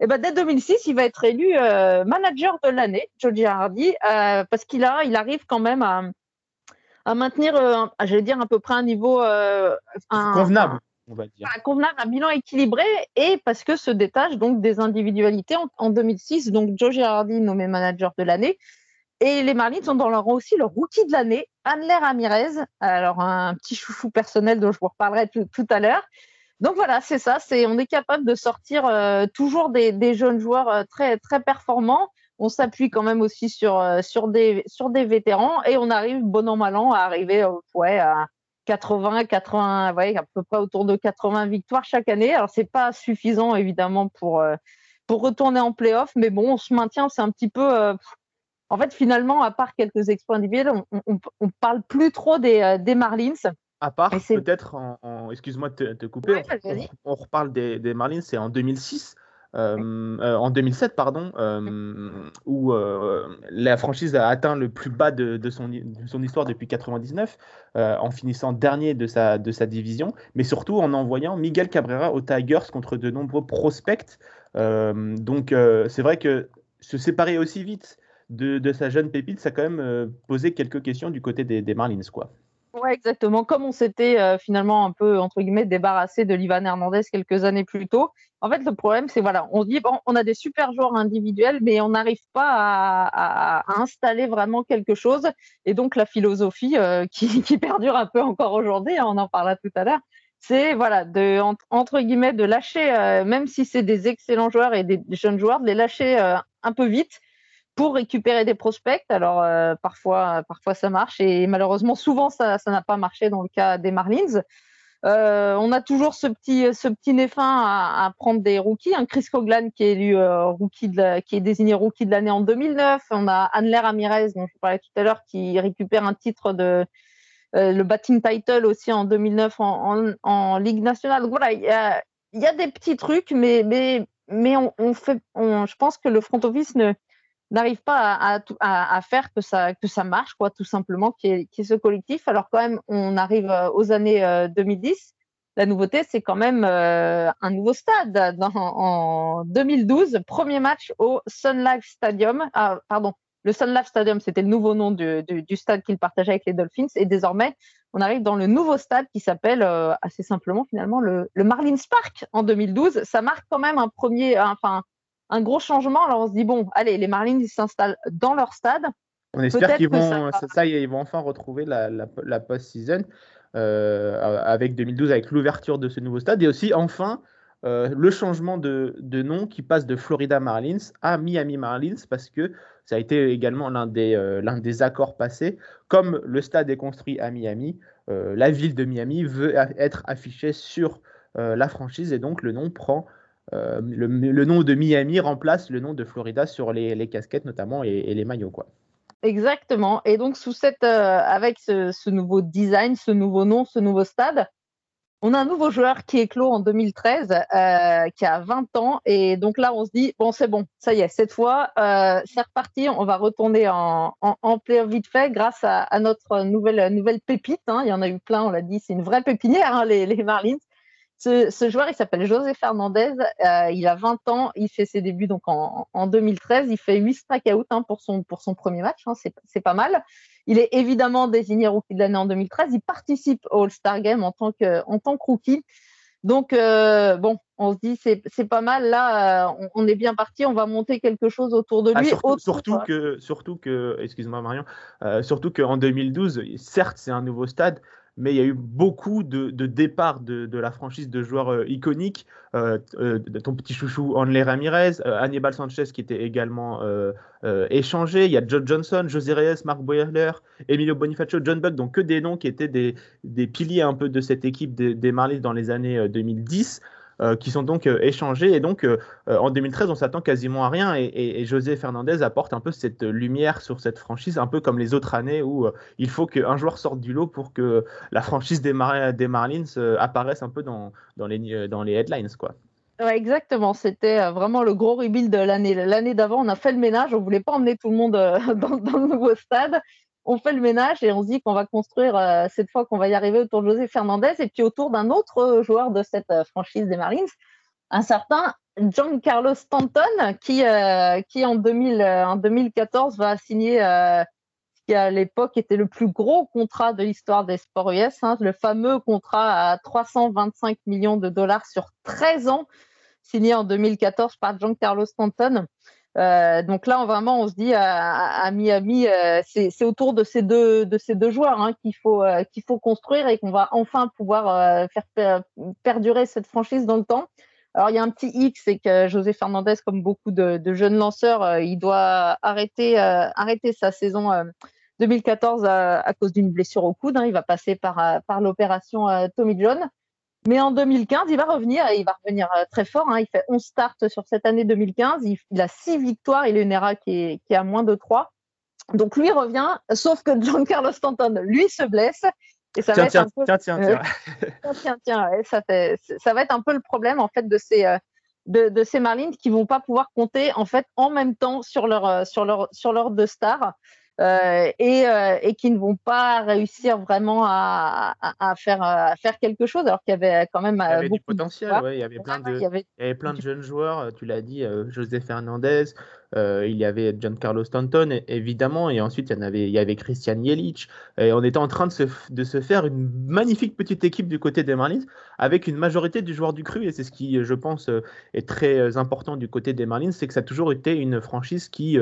Et ben, dès 2006, il va être élu euh, manager de l'année, Joe Girardi, euh, parce qu'il a, il arrive quand même à, à maintenir, j'allais dire à peu près un niveau convenable. on va dire. Un, convenable, un bilan équilibré, et parce que se détache donc des individualités en, en 2006. Donc Joe Girardi nommé manager de l'année, et les Marlins ont dans leur rang aussi le rookie de l'année, Anler Ramirez. Alors, un petit chouchou personnel dont je vous reparlerai tout, à l'heure. Donc voilà, c'est ça. C'est, on est capable de sortir euh, toujours des, jeunes joueurs euh, très, très performants. On s'appuie quand même aussi sur, euh, sur, des, sur des vétérans et on arrive, bon an, mal an, à arriver ouais, à 80, 80, ouais, à peu près autour de 80 victoires chaque année. Alors, c'est pas suffisant, évidemment, pour, pour retourner en playoff, mais bon, on se maintient. C'est un petit peu en fait, finalement, à part quelques exploits individuels, on, ne parle plus trop des, euh, des Marlins. À part peut-être, en, excuse-moi de te, couper, on, reparle des, des Marlins, c'est en 2006. Euh, euh, en 2007, pardon, où la franchise a atteint le plus bas de, de, son, de son, histoire depuis 99, en finissant dernier de sa, de sa division, mais surtout en envoyant Miguel Cabrera aux Tigers contre de nombreux prospects. donc c'est vrai que se séparer aussi vite de, sa jeune pépite, ça a quand même euh, posé quelques questions du côté des, Marlins. quoi. Ouais, exactement. Comme on s'était euh, finalement un peu, entre guillemets, débarrassé de l'Ivan Hernandez quelques années plus tôt. En fait, le problème, c'est voilà, on dit, bon, on a des super joueurs individuels, mais on n'arrive pas à, installer vraiment quelque chose. Et donc, la philosophie euh, qui, perdure un peu encore aujourd'hui, hein, on en parlera tout à l'heure, c'est voilà, de, entre guillemets, de lâcher, même si c'est des excellents joueurs et des jeunes joueurs, de les lâcher un peu vite pour récupérer des prospects. Alors euh, parfois, parfois ça marche et malheureusement souvent ça n'a pas marché dans le cas des Marlins. Euh, on a toujours ce petit ce petit néfin à, prendre des rookies. Un Chris Coglan qui est élu euh, rookie de qui est désigné rookie de l'année en 2009. On a Anler Ramirez dont je parlais tout à l'heure qui récupère un titre de le batting title aussi en 2009 en, en, Ligue nationale. Donc voilà, il y a, y a, des petits trucs, mais mais mais on, on fait, on, je pense que le front office ne n'arrive pas à, faire que ça, que ça marche, quoi, tout simplement, qui est, ce collectif. Alors quand même, on arrive euh, aux années 2010. Euh, La nouveauté, c'est quand même euh, un nouveau stade. En 2012, premier match au Sun Life Stadium. Ah, pardon, le Sun Life Stadium, c'était le nouveau nom du, du, du stade qu'il partageait avec les Dolphins. Et désormais, on arrive dans le nouveau stade qui s'appelle assez simplement finalement le, le Marlins Park en 2012. Ça marque quand même un premier, enfin un gros changement. Alors on se dit, bon, allez, les Marlins, ils s'installent dans leur stade. On espère qu'ils vont, ça, ils vont enfin retrouver la, la, post-season euh, avec 2012, avec l'ouverture de ce nouveau stade et aussi enfin le changement de, nom qui passe de Florida Marlins à Miami Marlins parce que ça a été également l'un des, l'un des accords passés. Comme le stade est construit à Miami, la ville de Miami veut être affichée sur la franchise et donc le nom prend le, nom de Miami remplace le nom de Florida sur les, casquettes notamment et, les maillots quoi. Exactement. Et donc, sous cette, euh, avec ce, nouveau design, ce nouveau nom, ce nouveau stade, on a un nouveau joueur qui clos en 2013, euh, qui a 20 ans. Et donc là, on se dit, bon, c'est bon, ça y est, cette fois, euh, c'est reparti. On va retourner en, en, vite fait grâce à, notre nouvelle, nouvelle pépite. Hein. Il y en a eu plein, on l'a dit, c'est une vraie pépinière, hein, les Marlins. Ce, joueur, il s'appelle José Fernandez. Euh, il a 20 ans. Il fait ses débuts donc en, 2013. Il fait 8 strikeouts hein, pour, son, pour son premier match. Hein, c'est pas mal. Il est évidemment désigné rookie de l'année en 2013. Il participe au All-Star Game en tant que, en tant que rookie. Donc, euh, bon, on se dit, c'est pas mal. Là, euh, on, est bien parti. On va monter quelque chose autour de ah, lui. surtout, que, surtout que excuse-moi Marion, surtout qu'en 2012, certes, c'est un nouveau stade, mais il y a eu beaucoup de, départs de, la franchise de joueurs euh, iconiques. Euh, euh, ton petit chouchou Anley Ramirez, Hannibal Sanchez qui était également échangé. Il y a John Johnson, José Reyes, Mark Boyerler, Emilio Bonifacio, John Buck, donc que des noms qui étaient des, piliers un peu de cette équipe des, des dans les années 2010. Euh, qui sont donc euh, échangés. Et donc, euh, en 2013, on s'attend quasiment à rien. Et, José Fernandez apporte un peu cette lumière sur cette franchise, un peu comme les autres années où il faut qu'un joueur sorte du lot pour que la franchise des, Marlins apparaisse un peu dans, dans, les, dans les headlines. Quoi. exactement, c'était vraiment le gros rebuild de l'année. L'année d'avant, on a fait le ménage, on voulait pas emmener tout le monde dans le nouveau stade on fait le ménage et on se dit qu'on va construire euh, cette fois qu'on va y arriver autour de José Fernandez et puis autour d'un autre euh, joueur de cette euh, franchise des Marines, un certain Giancarlo Stanton qui, qui en, 2000, en 2014 va signer ce qui à l'époque était le plus gros contrat de l'histoire des sports US, hein, le fameux contrat à 325 millions de dollars sur 13 ans signé en 2014 par Giancarlo Stanton. Euh, donc là, vraiment, on se dit à, Miami, euh, c'est autour de ces deux, joueurs hein, qu'il faut, euh, qu'il faut construire et qu'on va enfin pouvoir faire perdurer cette franchise dans le temps. Alors, il y a un petit X, c'est que José Fernandez, comme beaucoup de, jeunes lanceurs, il doit arrêter, sa saison 2014 à, cause d'une blessure au coude. Hein. Il va passer par l'opération Tommy John. Mais en 2015, il va revenir et il va revenir euh, très fort. Hein. Il fait 11 starts sur cette année 2015. Il, a 6 victoires. Il a une ERA qui est, qui à moins de 3. Donc lui revient, sauf que Giancarlo Stanton, lui, se blesse. Et ça tiens, va être un peu... tiens, tiens, tiens, tiens, ça, ça, va être un peu le problème en fait de ces, euh, de, de, ces Marlins qui vont pas pouvoir compter en fait en même temps sur leur, euh, sur leur, sur leur deux stars. Euh, et, euh, et, qui ne vont pas réussir vraiment à, à, faire, à faire quelque chose, alors qu'il y avait quand même. Il y avait du potentiel, ouais, il, y avait plein de, il, y avait... il y avait plein de jeunes joueurs, tu l'as dit, José Fernandez, euh, il y avait Giancarlo Stanton, évidemment, et ensuite il y, en avait, Christian Jelic. Et on était en train de se, faire une magnifique petite équipe du côté des Marlins, avec une majorité du joueur du cru, et c'est ce qui, je pense, est très important du côté des Marlins, c'est que ça a toujours été une franchise qui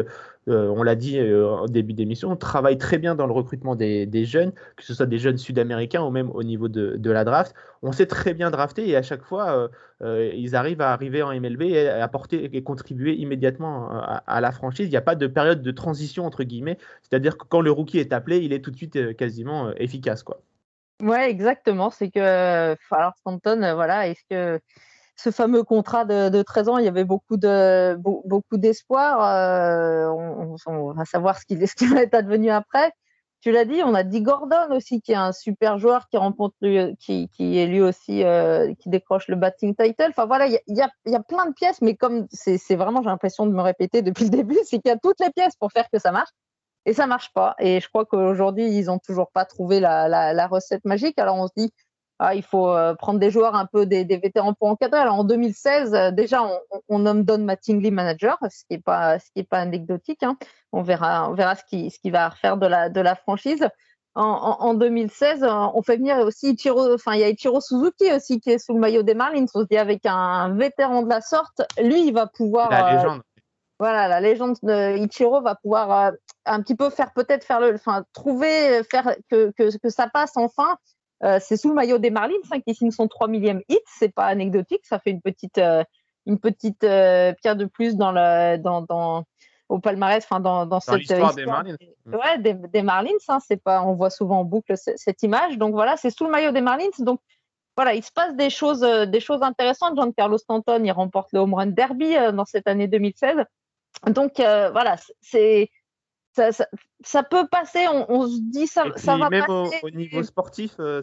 euh, on l'a dit euh, au début d'émission, on travaille très bien dans le recrutement des, jeunes, que ce soit des jeunes sud-américains ou même au niveau de, la draft. On sait très bien drafter et à chaque fois, euh, ils arrivent à arriver en MLB et apporter et contribuer immédiatement à, la franchise. Il n'y a pas de période de transition, entre guillemets. C'est-à-dire que quand le rookie est appelé, il est tout de suite quasiment efficace. Quoi. Ouais, exactement. C'est que, alors Stanton, voilà, est-ce que ce fameux contrat de, de, 13 ans, il y avait beaucoup de beaucoup d'espoir. Euh, on, va savoir ce qui, ce qui va être advenu après. Tu l'as dit, on a dit Gordon aussi, qui est un super joueur qui rencontre qui, qui est lui aussi euh, qui décroche le batting title. Enfin voilà, il y a, plein de pièces, mais comme c'est vraiment, j'ai l'impression de me répéter depuis le début, c'est qu'il y a toutes les pièces pour faire que ça marche. Et ça marche pas. Et je crois qu'aujourd'hui, ils ont toujours pas trouvé la recette magique. Alors on se dit, ah, il faut euh, prendre des joueurs un peu des, vétérans pour encadrer. Alors en 2016, euh, déjà, on, nomme Don Mattingly manager, ce qui n'est pas, ce qui est pas anecdotique. Hein. On verra, on verra ce qui, ce qui va refaire de la, de la franchise. En, 2016, euh, on fait venir aussi Ichiro, enfin il y a Ichiro Suzuki aussi qui est sous le maillot des Marlins. On se dit avec un vétéran de la sorte, lui il va pouvoir. La légende. voilà, la légende de Ichiro va pouvoir un petit peu faire peut-être faire le, enfin trouver, faire que, que, que ça passe enfin c'est sous le maillot des Marlins hein, qui signe son 3 millième hit. C'est pas anecdotique, ça fait une petite, une petite pierre de plus dans le, dans, dans au palmarès, enfin dans, dans, cette histoire, des Marlins. Ouais, des, Marlins. Hein, c'est pas, on voit souvent en boucle cette image. Donc voilà, c'est sous le maillot des Marlins. Donc voilà, il se passe des choses, des choses intéressantes. John Carlos Stanton, il remporte le home run derby dans cette année 2016. Donc voilà, c'est ça, peut passer, on, se dit ça, ça va même passer. Au, au niveau sportif, euh,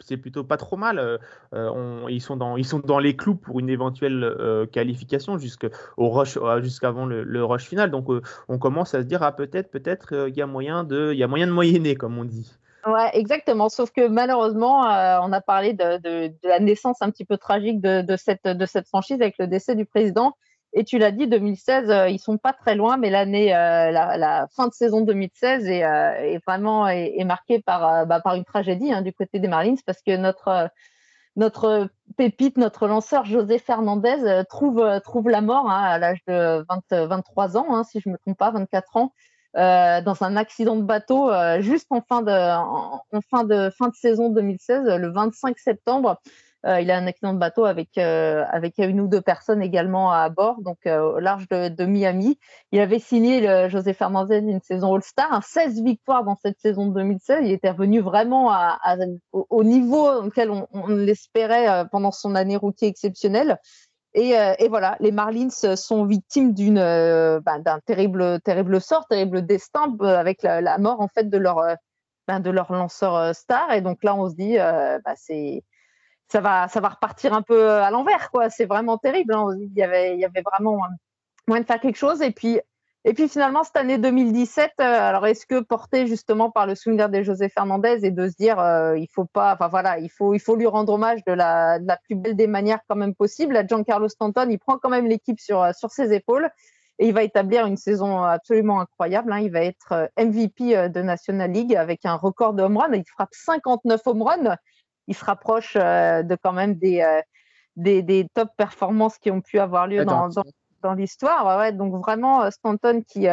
c'est plutôt pas trop mal. Euh, euh, ils, sont dans, ils sont dans les clous pour une éventuelle qualification jusqu'au rush, jusqu'avant le, rush final. Donc on commence à se dire ah peut-être, peut-être il y a moyen de, il y a moyen de moyenner comme on dit. Ouais, exactement. Sauf que malheureusement, on a parlé de, de, la naissance un petit peu tragique de, cette, de cette franchise avec le décès du président. Et tu l'as dit, 2016, euh, ils sont pas très loin, mais l'année, euh, la, fin de saison 2016 est, euh, est vraiment est, marquée par, bah, par une tragédie hein, du côté des Marlins parce que notre notre pépite, notre lanceur José Fernandez trouve trouve la mort hein, à l'âge de 20, 23 ans, hein, si je me trompe pas, 24 ans, dans un accident de bateau juste en fin de en, fin de fin de saison 2016, le 25 septembre. Euh, il a un accident de bateau avec, euh, avec une ou deux personnes également à bord, donc euh, au large de, Miami. Il avait signé le, José Fernandez une saison All-Star, 16 victoires dans cette saison de 2016. Il était revenu vraiment au, niveau auquel on, l'espérait pendant son année rookie exceptionnelle. Et, voilà, les Marlins sont victimes ben, d'un terrible terrible sort, terrible destin avec la, mort en fait de leur ben, de leur lanceur star. Et donc là, on se dit, bah, c'est ça va, ça va repartir un peu à l'envers, quoi. C'est vraiment terrible. Hein. Il y avait, vraiment moyen de faire quelque chose. Et puis, et puis finalement, cette année 2017, euh, alors est-ce que porté justement par le souvenir de José Fernandez et de se dire, euh, il faut pas, enfin voilà, il faut, il faut lui rendre hommage de la, plus belle des manières quand même possible. À Giancarlo Stanton, il prend quand même l'équipe sur, sur ses épaules et il va établir une saison absolument incroyable. Hein. Il va être euh, MVP de National League avec un record de home run. Il frappe 59 home runs il se rapproche euh, de quand même euh, des, des, top performances qui ont pu avoir lieu dans, dans, l'histoire. Ouais, donc vraiment, euh, Stanton qui,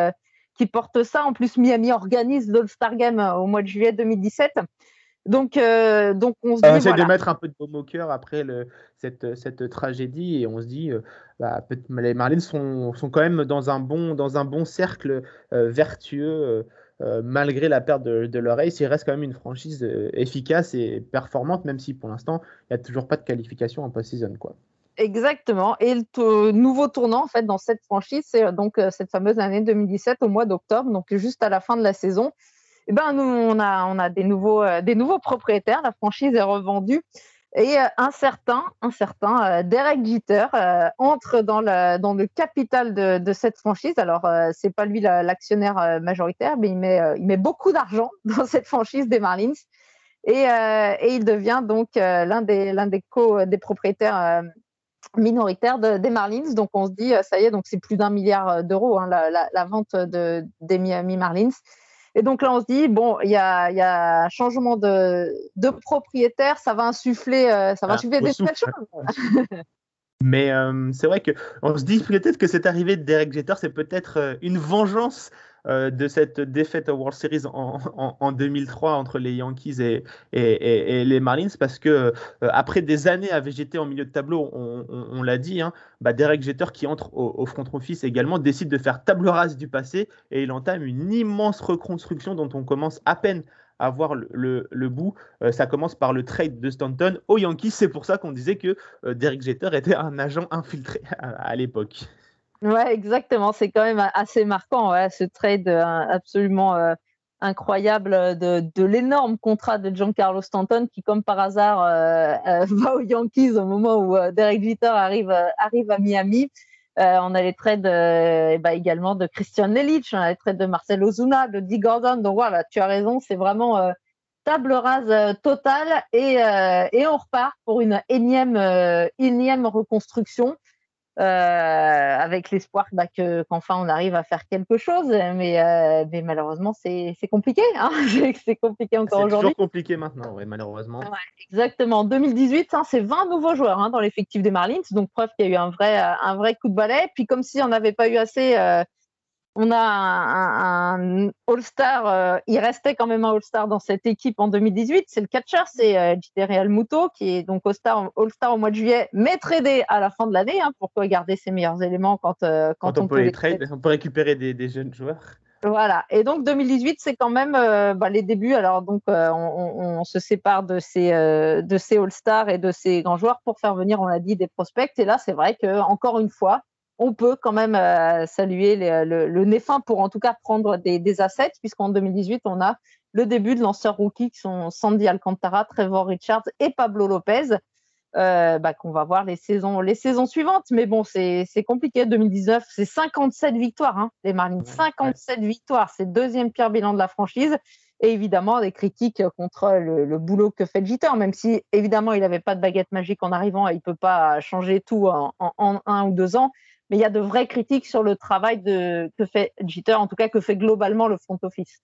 qui porte ça. En plus, Miami organise l'All-Star Game au mois de juillet 2017. Donc, donc on se dit. On essaie de mettre un peu de baume au cœur après le, cette, cette, tragédie et on se dit, bah, les Marlins sont, sont, quand même dans un bon, dans un bon cercle vertueux. Euh, malgré la perte de, leur ace, il reste quand même une franchise euh, efficace et performante, même si pour l'instant, il n'y a toujours pas de qualification en post-season. Quoi. Exactement. Et le nouveau tournant en fait dans cette franchise, c'est euh, donc cette fameuse année 2017 au mois d'octobre, donc juste à la fin de la saison. Eh ben nous on a on a des nouveaux des nouveaux propriétaires. La franchise est revendue et euh, un certain, un certain euh, Derek Jeter euh, entre dans le, capital de, cette franchise. Alors, c'est pas lui l'actionnaire majoritaire, mais il met, beaucoup d'argent dans cette franchise des Marlins. Et, il devient donc l'un des, co, des propriétaires minoritaires de, des Marlins. Donc, on se dit, ça y est, c'est plus d'un milliard d'euros hein, la, vente de, des Miami Marlins. Et donc là, on se dit, bon, il y a, y a, un changement de, de, propriétaire, ça va insuffler, euh, ça va ah, insuffler des nouvelles choses. Mais euh, c'est vrai qu'on se dit peut-être que cette arrivée de Derek Jeter, c'est peut-être euh, une vengeance euh, de cette défaite au World Series en, 2003 entre les Yankees et, et, les Marlins parce que euh, après des années à végéter en milieu de tableau, on, l'a dit, hein, bah Derek Jeter qui entre au, front office également décide de faire table rase du passé et il entame une immense reconstruction dont on commence à peine à voir le, bout. Euh, ça commence par le trade de Stanton aux Yankees. C'est pour ça qu'on disait que Derek Jeter était un agent infiltré à l'époque. Ouais, exactement. C'est quand même assez marquant, ouais, ce trade euh, absolument euh, incroyable de, de l'énorme contrat de Giancarlo Stanton qui, comme par hasard, euh, va aux Yankees au moment où Derek Jeter arrive, arrive à Miami. on a les trades bah, également de Christian Nelich, on a les trades de Marcel Ozuna, de Dee Gordon. Donc voilà, tu as raison, c'est vraiment table rase totale et, et on repart pour une énième, énième reconstruction. Euh, avec l'espoir bah, qu'enfin on arrive à faire quelque chose. Mais, euh, mais malheureusement, c'est compliqué. Hein c'est compliqué encore aujourd'hui. C'est toujours compliqué maintenant, oui, malheureusement. exactement. 2018, hein, c'est 20 nouveaux joueurs hein, dans l'effectif des Marlins. Donc, preuve qu'il y a eu un vrai, un vrai coup de balai. Puis, comme si on n'avait pas eu assez. Euh, on a un, All-Star, il restait quand même un All-Star dans cette équipe en 2018, c'est le catcher, c'est euh, Real Muto, qui est donc All-Star, au mois de juillet, mais tradé à la fin de l'année. Hein, pourquoi garder ses meilleurs éléments quand, quand, on, peut les trade, on peut récupérer des jeunes joueurs voilà. Et donc 2018, c'est quand même euh, bah, les débuts. Alors donc euh, on, se sépare de ces euh, de ces All-Stars et de ces grands joueurs pour faire venir, on l'a dit, des prospects. Et là, c'est vrai que encore une fois, on peut quand même saluer le, le Néfin pour en tout cas prendre des, des assets, puisqu'en 2018, on a le début de lanceurs rookies qui sont Sandy Alcantara, Trevor Richards et Pablo Lopez. Euh, bah, qu'on va voir les saisons, les saisons suivantes. Mais bon, c'est compliqué. 2019, c'est 57 victoires, hein, les Marlins. 57 victoires. C'est le deuxième pire bilan de la franchise. Et évidemment, des critiques contre le, boulot que fait Jeter, même si évidemment, il n'avait pas de baguette magique en arrivant et il ne peut pas changer tout en, en, un ou deux ans. Mais il y a de vraies critiques sur le travail que fait Jeter, en tout cas que fait globalement le front office.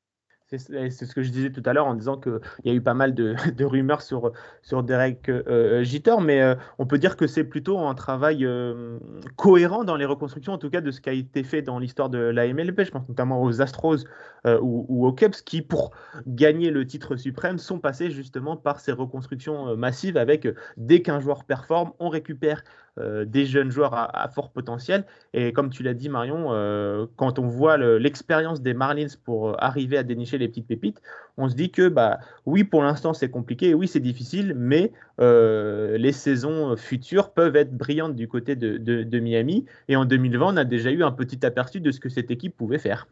C'est ce que je disais tout à l'heure en disant qu'il y a eu pas mal de, rumeurs sur, sur Derek euh, Jeter, mais euh, on peut dire que c'est plutôt un travail euh, cohérent dans les reconstructions, en tout cas de ce qui a été fait dans l'histoire de la MLB. Je pense notamment aux Astros ou, ou, aux Cubs qui, pour gagner le titre suprême, sont passés justement par ces reconstructions massives avec dès qu'un joueur performe, on récupère euh, des jeunes joueurs à, fort potentiel. Et comme tu l'as dit, Marion, euh, quand on voit l'expérience des Marlins pour euh, arriver à dénicher les petites pépites, on se dit que bah, oui, pour l'instant c'est compliqué, oui, c'est difficile, mais les saisons futures peuvent être brillantes du côté de, Miami. Et en 2020, on a déjà eu un petit aperçu de ce que cette équipe pouvait faire.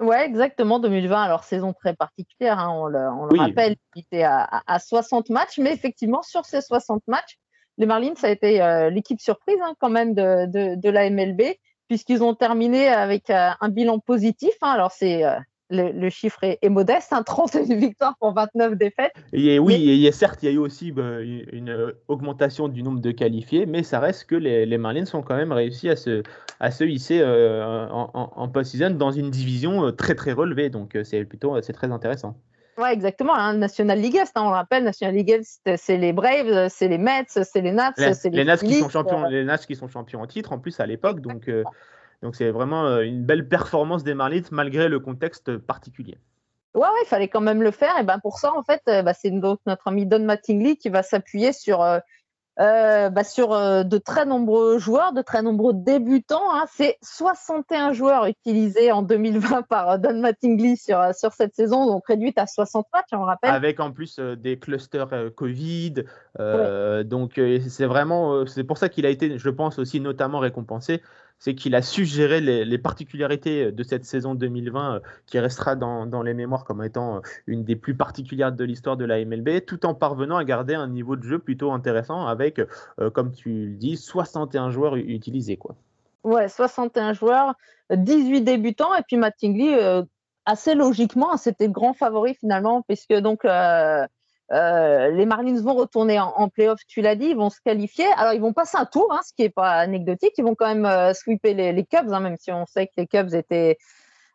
Ouais, exactement. 2020, alors saison très particulière, hein, on le, rappelle, il était à, à, 60 matchs, mais effectivement, sur ces 60 matchs, les Marlins, ça a été euh, l'équipe surprise hein, quand même de, de, la MLB, puisqu'ils ont terminé avec euh, un bilan positif. Hein. alors, c'est euh, le, chiffre est, modeste, hein, 31 victoires pour 29 défaites. Et oui, et, certes, il y a eu aussi bah, une, augmentation du nombre de qualifiés, mais ça reste que les, les Marlins ont quand même réussi à se, à se hisser en, en, en post-season dans une division très très relevée. Donc, c'est plutôt c'est très intéressant. Ouais, exactement. Hein, National League Est, hein, on le rappelle, National League Est, c'est les Braves, c'est les Mets, c'est les Nats, c'est les, Nats qui sont champions, euh. les Nats qui sont champions en titre en plus à l'époque. Donc, euh, donc c'est vraiment euh, une belle performance des Marlins malgré le contexte particulier. Ouais, ouais, il fallait quand même le faire. Et ben pour ça, en fait, bah, c'est notre ami Don Mattingly qui va s'appuyer sur euh, bah, sur euh, de très nombreux joueurs, de très nombreux débutants. Hein. C'est 61 joueurs utilisés en 2020 par euh, Don Mattingly sur, sur cette saison, donc réduite à 60 matchs, on rappelle. Avec en plus des clusters Covid. Donc c'est vraiment, c'est pour ça qu'il a été, je pense, aussi notamment récompensé c'est qu'il a su gérer les, particularités de cette saison 2020 euh, qui restera dans, les mémoires comme étant euh, une des plus particulières de l'histoire de la MLB, tout en parvenant à garder un niveau de jeu plutôt intéressant avec, euh, comme tu le dis, 61 joueurs utilisés. Quoi. Ouais, 61 joueurs, 18 débutants, et puis Matt Tingley, assez logiquement, c'était le grand favori finalement, puisque donc euh, les Marlins vont retourner en, en playoff, tu l'as dit, ils vont se qualifier. Alors, ils vont passer un tour, hein, ce qui n'est pas anecdotique. Ils vont quand même euh, sweeper les, Cubs, hein, même si on sait que les Cubs étaient,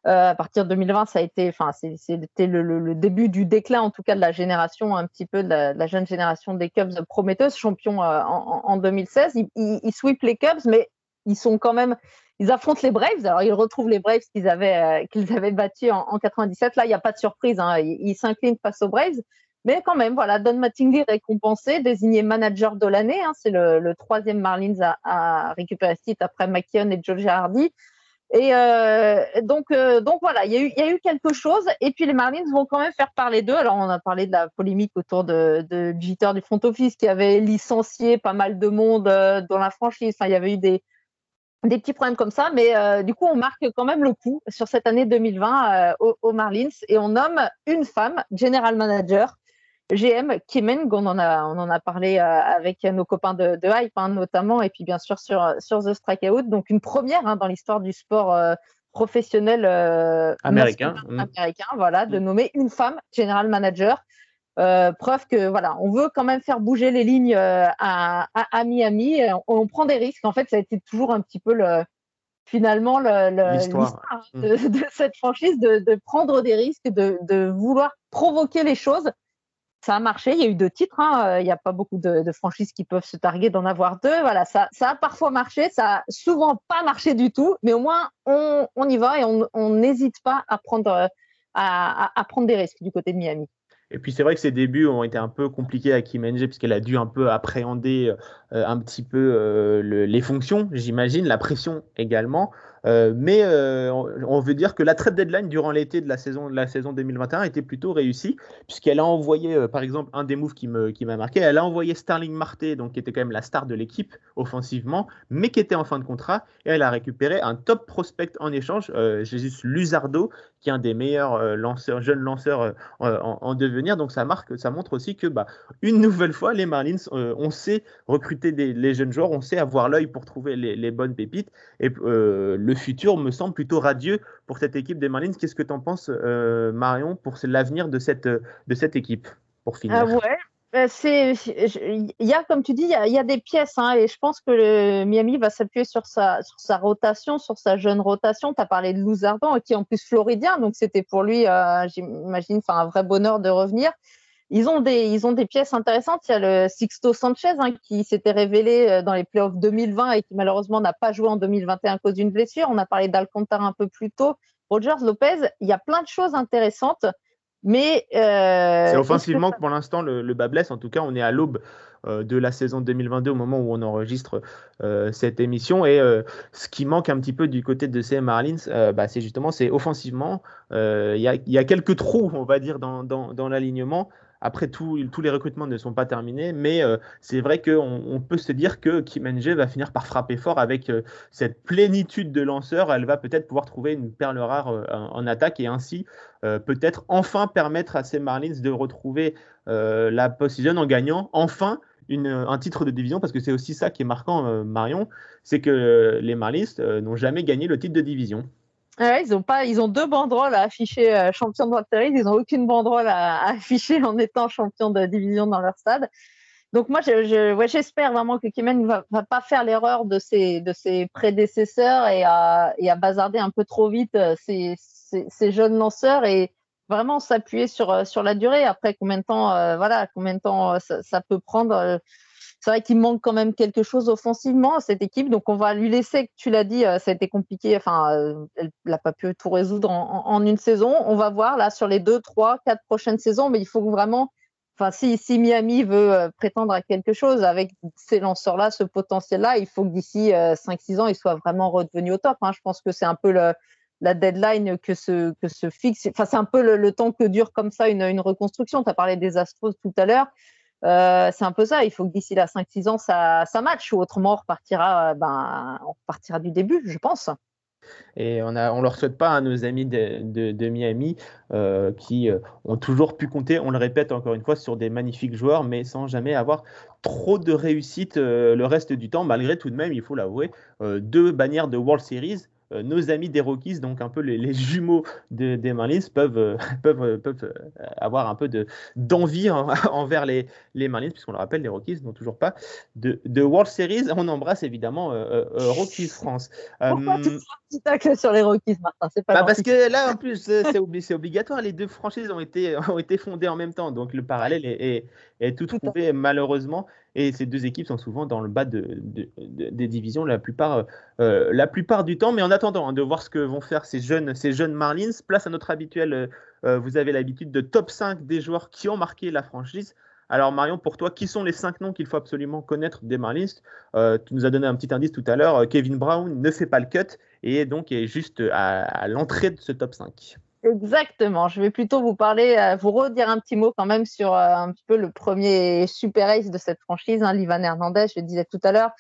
euh, à partir de 2020, ça a été, enfin, c'était le, début du déclin, en tout cas, de la génération, un petit peu de la, jeune génération des Cubs prometteuses, champions en, 2016. Ils, ils, sweepent les Cubs, mais ils sont quand même, ils affrontent les Braves. Alors, ils retrouvent les Braves qu'ils avaient, qu'ils avaient battus en, en, 97. Là, il n'y a pas de surprise. Hein. Ils s'inclinent face aux Braves. Mais quand même, voilà, Don Mattingly récompensé, désigné manager de l'année. Hein, c'est le, troisième Marlins à, récupérer ce titre après McKeon et Joe Girardi. Et euh, donc, euh, donc voilà, il y, a eu, quelque chose. Et puis les Marlins vont quand même faire parler d'eux. Alors on a parlé de la polémique autour de, de Jeter du front office qui avait licencié pas mal de monde euh, dans la franchise. Il y avait eu des, petits problèmes comme ça. Mais du coup, on marque quand même le coup sur cette année 2020 aux, aux Marlins et on nomme une femme general manager GM Kimen, on en a, on en a parlé euh, avec nos copains de, Hype hein, notamment, et puis bien sûr sur, sur The Strikeout. Donc une première hein, dans l'histoire du sport euh, professionnel euh, américain. Mm. américain, voilà, de mm. nommer une femme general manager. preuve que voilà, on veut quand même faire bouger les lignes à, à, Miami. On, prend des risques. En fait, ça a été toujours un petit peu le, finalement l'histoire mm. de, cette franchise de, prendre des risques, de, de vouloir provoquer les choses ça a marché. Il y a eu deux titres. Hein. Il n'y a pas beaucoup de, franchises qui peuvent se targuer d'en avoir deux. Voilà, ça, ça a parfois marché. Ça a souvent pas marché du tout. Mais au moins, on, y va et on n'hésite pas à prendre, à, prendre des risques du côté de Miami. Et puis c'est vrai que ses débuts ont été un peu compliqués à Kim Ng puisqu'elle a dû un peu appréhender euh, un petit peu euh, les fonctions, j'imagine, la pression également. Euh, mais on veut dire que la trade deadline durant l'été de la saison, de la saison 2021 était plutôt réussie, puisqu'elle a envoyé, par exemple, un des moves qui m'a qui marqué, elle a envoyé Starling Marte, donc qui était quand même la star de l'équipe offensivement, mais qui était en fin de contrat, et elle a récupéré un top prospect en échange, Jésus Luzardo, qui est un des meilleurs lanceurs, jeunes lanceurs en, devenir. Donc ça marque, ça montre aussi que, bah, une nouvelle fois, les Marlins, on sait recruter des, les jeunes joueurs, on sait avoir l'œil pour trouver les, bonnes pépites, et le le futur me semble plutôt radieux pour cette équipe des Marlins. Qu'est-ce que tu en penses, euh, Marion, pour l'avenir de cette, équipe, pour finir? Ah ouais. Bah, il y a, comme tu dis, il y a, des pièces, hein, et je pense que Miami va s'appuyer sur sa, rotation, sur sa jeune rotation. Tu as parlé de Louzardon, qui est en plus floridien, donc c'était pour lui, euh, j'imagine, un vrai bonheur de revenir ils ont des, ils ont des pièces intéressantes. Il y a le Sixto Sanchez hein, qui s'était révélé euh, dans les playoffs 2020 et qui malheureusement n'a pas joué en 2021 à cause d'une blessure. On a parlé d'Alcantara un peu plus tôt. Rogers Lopez, il y a plein de choses intéressantes. Mais euh, c'est offensivement que pour l'instant le, le, bas blesse. En tout cas, on est à l'aube euh, de la saison 2022 au moment où on enregistre cette émission. Et ce qui manque un petit peu du côté de CM Marlins, bah, c'est justement c'est offensivement. Il y, y, a quelques trous, on va dire, dans, dans, dans l'alignement. Après, tous les recrutements ne sont pas terminés, mais euh, c'est vrai qu'on on peut se dire que Kim Ng va finir par frapper fort avec euh, cette plénitude de lanceurs. Elle va peut-être pouvoir trouver une perle rare euh, en, attaque et ainsi peut-être enfin permettre à ces Marlins de retrouver la position en gagnant enfin un titre de division, parce que c'est aussi ça qui est marquant, Marion, c'est que les Marlins n'ont jamais gagné le titre de division ils ont pas, ils ont deux banderoles à afficher euh, champion de Series. Ils n'ont aucune banderole à, afficher en étant champion de division dans leur stade. Donc moi, je, ouais, j'espère vraiment que Kemen va, va, pas faire l'erreur de ses, de ses prédécesseurs et à, et à bazarder un peu trop vite euh, ces, ces, jeunes lanceurs et vraiment s'appuyer sur, euh, sur la durée. Après, combien de temps, voilà, combien de temps ça, ça peut prendre c'est vrai qu'il manque quand même quelque chose offensivement à cette équipe. Donc, on va lui laisser, tu l'as dit, euh, ça a été compliqué. Enfin, euh, elle n'a pas pu tout résoudre en, une saison. On va voir là sur les deux, trois, quatre prochaines saisons. Mais il faut vraiment, enfin, si, Miami veut euh, prétendre à quelque chose avec ces lanceurs-là, ce potentiel-là, il faut que d'ici 5-6 ans, ils soient vraiment redevenus au top. Hein. Je pense que c'est un peu la deadline que se, que se fixe. Enfin, c'est un peu le, temps que dure comme ça une, une reconstruction. Tu as parlé des Astros tout à l'heure. Euh, c'est un peu ça. Il faut que d'ici là 5-6 ans, ça, ça ou autrement on repartira, euh, ben, on repartira du début, je pense. Et on ne on leur souhaite pas à nos amis de, Miami euh, qui ont toujours pu compter, on le répète encore une fois, sur des magnifiques joueurs, mais sans jamais avoir trop de réussite le reste du temps, malgré tout de même, il faut l'avouer, deux bannières de World Series nos amis des Rockies, donc un peu les, jumeaux des Marlins, peuvent, euh, peuvent, euh, peuvent avoir un peu d'envie envers les, les Marlins, puisqu'on le rappelle, les Rockies n'ont toujours pas de, de, World Series. On embrasse évidemment Rockies France. Pourquoi tu petit tacle sur les Rockies, Martin? C'est pas bah, Parce que là, en plus, c'est obligatoire. Les deux franchises ont été, ont été fondées en même temps, donc le parallèle est, est, tout trouvé malheureusement. Et ces deux équipes sont souvent dans le bas de, des divisions la plupart, la plupart du temps. Mais en attendant hein, de voir ce que vont faire ces jeunes, ces jeunes Marlins, place à notre habituel, euh, euh, vous avez l'habitude de top 5 des joueurs qui ont marqué la franchise. Alors Marion, pour toi, qui sont les 5 noms qu'il faut absolument connaître des Marlins? Euh, Tu nous as donné un petit indice tout à l'heure, Kevin Brown ne fait pas le cut et donc est juste à, l'entrée de ce top 5. Exactement. Je vais plutôt vous parler, vous redire un petit mot quand même sur un petit peu le premier super ace de cette franchise, hein, Livan Hernandez, je le disais tout à l'heure.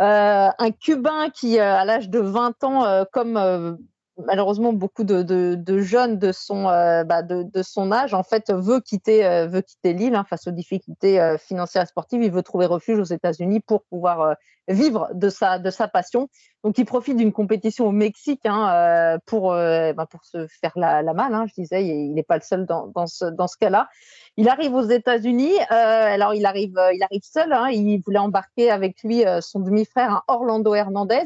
Euh, un Cubain qui, euh, à l'âge de 20 ans, euh, comme malheureusement beaucoup de, jeunes de son, bah de, son âge, en fait, veut quitter, quitter l'île hein, face aux difficultés financières et sportives. Il veut trouver refuge aux États-Unis pour pouvoir vivre de sa, passion. Donc, il profite d'une compétition au Mexique hein, pour, bah, pour se faire la, la malle. Hein, je disais, il n'est pas le seul dans, ce, cas-là. Il arrive aux États-Unis. Euh, alors, il arrive, euh, il arrive seul. Il voulait embarquer avec lui euh, son demi-frère, Orlando Hernandez.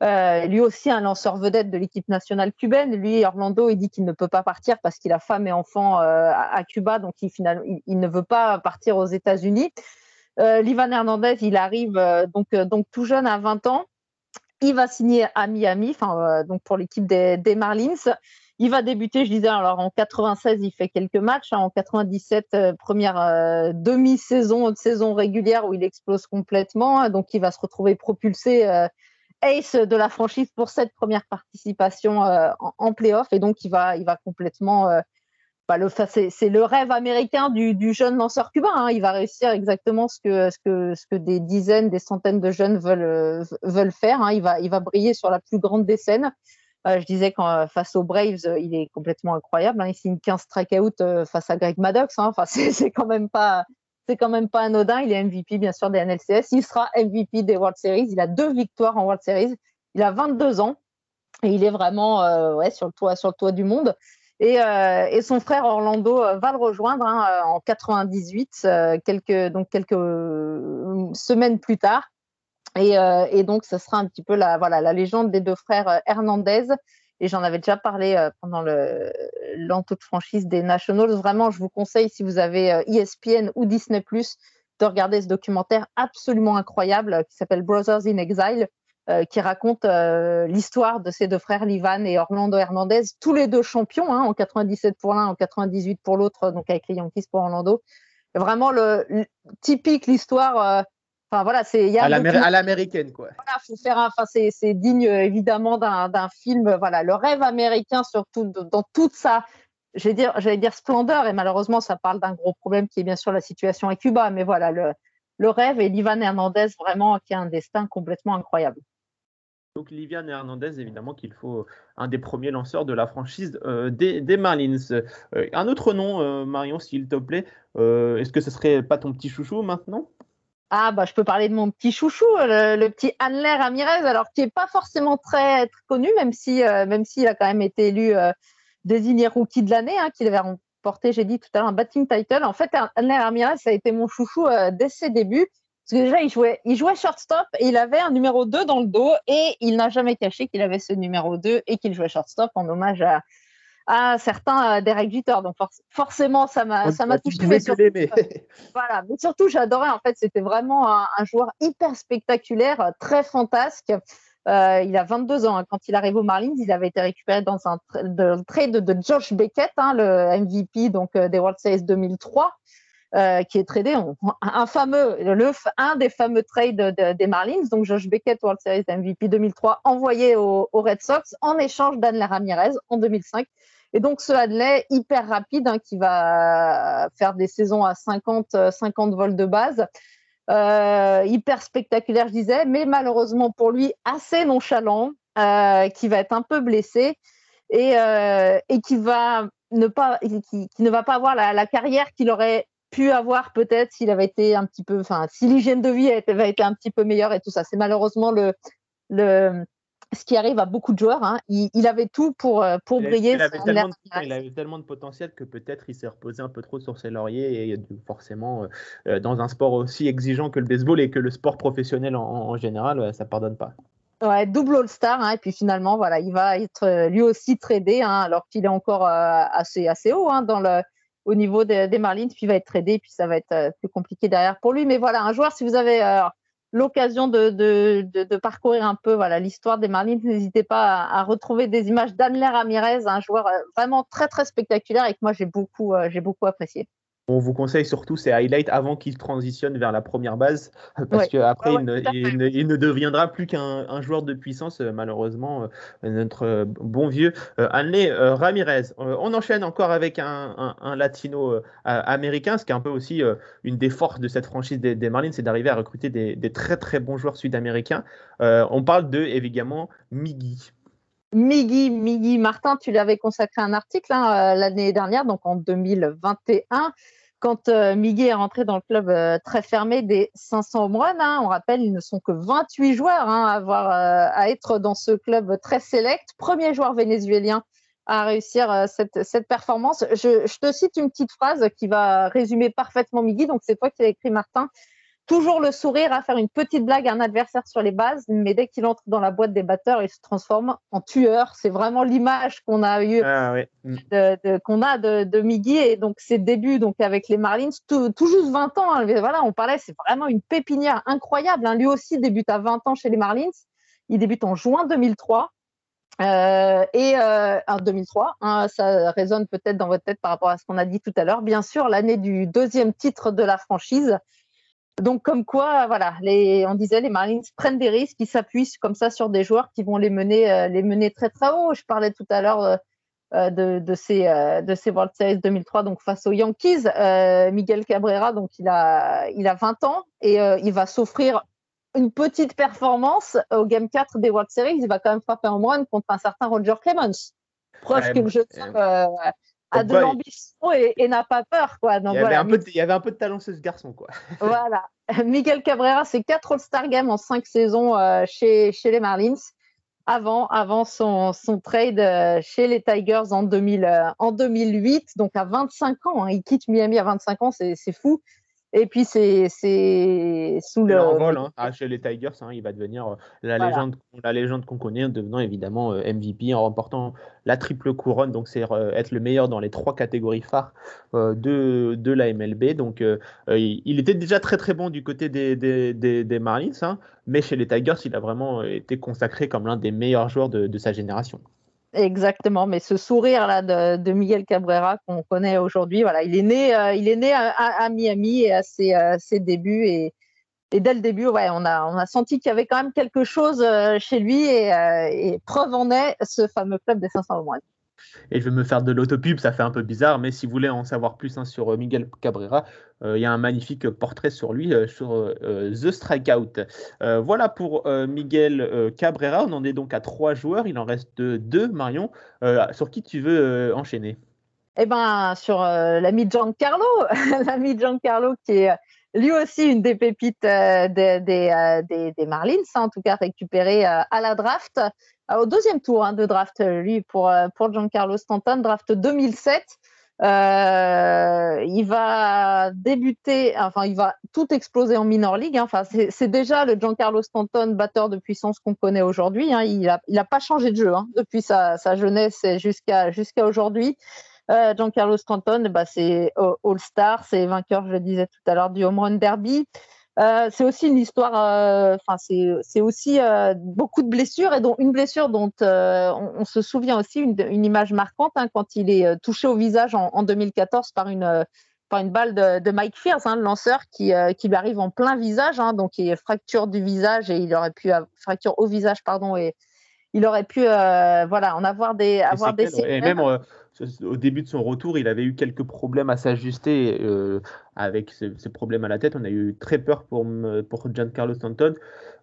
Lui aussi un lanceur vedette de l'équipe nationale cubaine. Lui, Orlando, il dit qu'il ne peut pas partir parce qu'il a femme et enfant à, Cuba, donc il, il, ne veut pas partir aux États-Unis. Livan Hernandez, il arrive donc, donc tout jeune à 20 ans. Il va signer à Miami, donc pour l'équipe des, Marlins. Il va débuter, je disais, alors en 96, il fait quelques matchs. Hein. en 97, euh, première euh, demi-saison, saison régulière où il explose complètement. Donc, il va se retrouver propulsé euh, ace de la franchise pour cette première participation en, en, playoff. Et donc, il va, il va complètement. Bah, le, c'est, le rêve américain du, jeune lanceur cubain. Hein. Il va réussir exactement ce que, ce, que, ce que des dizaines, des centaines de jeunes veulent, veulent faire. Il, va, il va briller sur la plus grande des scènes. Euh, je disais qu'en euh, face aux Braves, euh, il est complètement incroyable. Hein. Il signe 15 strikeouts face à Greg Maddox. Hein. Enfin, c'est quand même pas c'est quand même pas anodin. Il est MVP, bien sûr, des NLCS. Il sera MVP des World Series. Il a deux victoires en World Series. Il a 22 ans et il est vraiment ouais, sur, le toit, sur le toit du monde. Et, et son frère Orlando va le rejoindre hein, en 98, quelques, donc quelques semaines plus tard. Euh, et, donc, ce sera un petit peu la, voilà, la légende des deux frères euh, Hernandez. Et j'en avais déjà parlé euh, pendant de franchise des Nationals. Vraiment, je vous conseille, si vous avez ESPN e ou Disney, de regarder ce documentaire absolument incroyable qui s'appelle Brothers in Exile, qui raconte l'histoire de ces deux frères, Livan et Orlando Hernandez, tous les deux champions, hein, en 97 pour l'un, en 98 pour l'autre, donc avec les Yankees pour Orlando. Vraiment le, typique l'histoire Enfin voilà, c'est à l'américaine quoi. Voilà, faut faire. Enfin c'est digne évidemment d'un film. Voilà, le rêve américain surtout dans toute sa, j'allais dire, j'allais dire splendeur et malheureusement ça parle d'un gros problème qui est bien sûr la situation à Cuba. Mais voilà le le rêve et Livan Hernandez vraiment qui a un destin complètement incroyable. Donc Livian Hernandez, évidemment qu'il faut un des premiers lanceurs de la franchise euh, des, Marlins. Euh, un autre nom, euh, Marion, s'il te plaît. Est-ce que ce serait pas ton petit chouchou maintenant? Ah bah je peux parler de mon petit chouchou, le, petit Anler Ramirez, alors qui est pas forcément très, connu, même si euh, même s'il a quand même été élu euh, désigné rookie de l'année, hein, qu'il avait remporté, j'ai dit tout à l'heure, un batting title. En fait, Anler Ramirez, ça a été mon chouchou euh, dès ses débuts. Parce que déjà, il jouait, il jouait shortstop et il avait un numéro 2 dans le dos et il n'a jamais caché qu'il avait ce numéro 2 et qu'il jouait shortstop en hommage à, à certains euh, Derek Jeter. Donc forcément, ça m'a ça m'a touché. Mais surtout, voilà, mais surtout j'adorais en fait. C'était vraiment un, joueur hyper spectaculaire, très fantasque. Euh, il a 22 ans. Hein. Quand il arrive aux Marlins, il avait été récupéré dans un trade de, Josh Beckett, hein, le MVP donc euh, des World Series 2003. qui est tradé, un fameux, le, un des fameux trades des Marlins, donc Josh Beckett, World Series MVP 2003, envoyé aux, Red Sox en échange d'Anne Ramirez en 2005. Et donc, ce Hadley, hyper rapide, hein, qui va faire des saisons à 50, 50 vols de base, euh, hyper spectaculaire, je disais, mais malheureusement pour lui, assez nonchalant, euh, qui va être un peu blessé et, euh, et qui, va ne pas, qui, ne va pas avoir la, carrière qu'il aurait pu avoir peut-être s'il avait été un petit peu, enfin, si l'hygiène de vie avait été un petit peu meilleure et tout ça. C'est malheureusement le, ce qui arrive à beaucoup de joueurs. Hein. Il, avait tout pour, euh, pour briller. Il avait, tellement de, il avait, tellement de, potentiel que peut-être il s'est reposé un peu trop sur ses lauriers et forcément, euh, euh, dans un sport aussi exigeant que le baseball et que le sport professionnel en, général, ça pardonne pas. Ouais, double All-Star, hein, et puis finalement, voilà, il va être lui aussi tradé, hein, alors qu'il est encore assez, assez haut dans le, au niveau des, Marlins, puis il va être tradé, puis ça va être plus compliqué derrière pour lui. Mais voilà, un joueur, si vous avez l'occasion de, de, parcourir un peu voilà l'histoire des Marlins, n'hésitez pas à, retrouver des images d'Anler Ramirez, un joueur euh, vraiment très très spectaculaire et que moi j'ai beaucoup, euh, j'ai beaucoup apprécié. On vous conseille surtout ces highlights avant qu'il transitionne vers la première base, parce qu'après, il, ne deviendra plus qu'un joueur de puissance, euh, malheureusement, euh, notre euh, bon vieux Anley Ramirez. On enchaîne encore avec un, latino américain, ce qui est un peu aussi une des forces de cette franchise des, Marlins, c'est d'arriver à recruter des, très très bons joueurs sud-américains. on parle de, évidemment, Miggy. Miggy, Miggy Martin, tu l'avais consacré un article hein, l'année dernière, donc en 2021 quand euh, Miguel est rentré dans le club euh, très fermé des 500 home hein, on rappelle, ils ne sont que 28 joueurs hein, à, avoir, euh, à être dans ce club très select. Premier joueur vénézuélien à réussir cette, performance. Je, te cite une petite phrase qui va résumer parfaitement Miguel. Donc, c'est toi qui l'as écrit, Martin. Toujours le sourire, à faire une petite blague à un adversaire sur les bases, mais dès qu'il entre dans la boîte des batteurs, il se transforme en tueur. C'est vraiment l'image qu'on a eu, ah mm. qu'on a de, de, Miggy et donc ses débuts donc avec les Marlins, tout, juste 20 ans. Hein. voilà, on parlait, c'est vraiment une pépinière incroyable. Hein. Lui aussi débute à 20 ans chez les Marlins. Il débute en juin 2003. Euh, et euh, en 2003, hein, ça résonne peut-être dans votre tête par rapport à ce qu'on a dit tout à l'heure. Bien sûr, l'année du deuxième titre de la franchise. Donc, comme quoi, voilà, les, on disait les Marlins prennent des risques, ils s'appuient comme ça sur des joueurs qui vont les mener, euh, les mener très très haut. Je parlais tout à l'heure de, de, ces, de ces World Series 2003, donc face aux Yankees. Miguel Cabrera, donc il a, il a 20 ans et il va s'offrir une petite performance au Game 4 des World Series, il va quand même frapper en run contre un certain Roger Clemens. Preuve que le jeu euh, a de l'ambition et, n'a pas peur. Quoi. il, y avait un peu de, il y avait un peu de talent ce garçon. Quoi. voilà. Miguel Cabrera, c'est quatre All-Star Games en cinq saisons euh, chez, chez les Marlins. Avant, avant son, son trade euh, chez les Tigers en, 2000, en 2008, donc à 25 ans. Hein. il quitte Miami à 25 ans, c'est fou. Et puis, c'est sous le. Hein. ah, chez les Tigers, hein, il va devenir euh, la, légende, la légende qu'on connaît, en devenant évidemment euh, MVP, en remportant la triple couronne. Donc, c'est euh, être le meilleur dans les trois catégories phares de, de la MLB. Donc, il était déjà très très bon du côté des, des, des, Marlins, hein, mais chez les Tigers, il a vraiment été consacré comme l'un des meilleurs joueurs de, de sa génération. Exactement, mais ce sourire là de, Miguel Cabrera qu'on connaît aujourd'hui, voilà, il est né, euh, il est né à, Miami et à ses, euh, débuts et, dès le début, ouais, on a, senti qu'il y avait quand même quelque chose euh, chez lui et, preuve en est ce fameux club des 500 au. Et je vais me faire de l'autopub, ça fait un peu bizarre, mais si vous voulez en savoir plus hein, sur euh, Miguel Cabrera, euh, il y a un magnifique portrait sur lui euh, sur The Strikeout. voilà pour Miguel Cabrera. On en est donc à trois joueurs. Il en reste deux, Marion. sur qui tu veux enchaîner? Eh ben, sur l'ami Giancarlo, l'ami Giancarlo qui est lui aussi une des pépites des, Marlins, hein, en tout cas récupéré à la draft. Euh, au deuxième tour hein, de draft, euh, lui, pour, euh, pour Giancarlo Stanton, draft 2007. il va débuter, enfin, il va tout exploser en minor league. Hein. Enfin, c'est déjà le Giancarlo Stanton, batteur de puissance qu'on connaît aujourd'hui. Hein. Il n'a il a pas changé de jeu depuis sa, sa jeunesse jusqu'à jusqu'à aujourd'hui. Giancarlo Stanton, bah, c'est All-Star, c'est vainqueur, je le disais tout à l'heure, du Home Run Derby. Euh, c'est aussi une histoire, euh, enfin c'est aussi euh, beaucoup de blessures et dont une blessure dont on, se souvient aussi une, image marquante hein, quand il est touché au visage en, 2014 par une par une balle de, Mike Fierce, hein, le lanceur qui, qui lui arrive en plein visage, hein, donc il fracture du visage et il aurait pu fracture au visage pardon et il aurait pu voilà en avoir des avoir des et même au début de son retour, il avait eu quelques problèmes à s'ajuster euh, avec ces, problèmes à la tête. On a eu très peur pour, pour Giancarlo Stanton.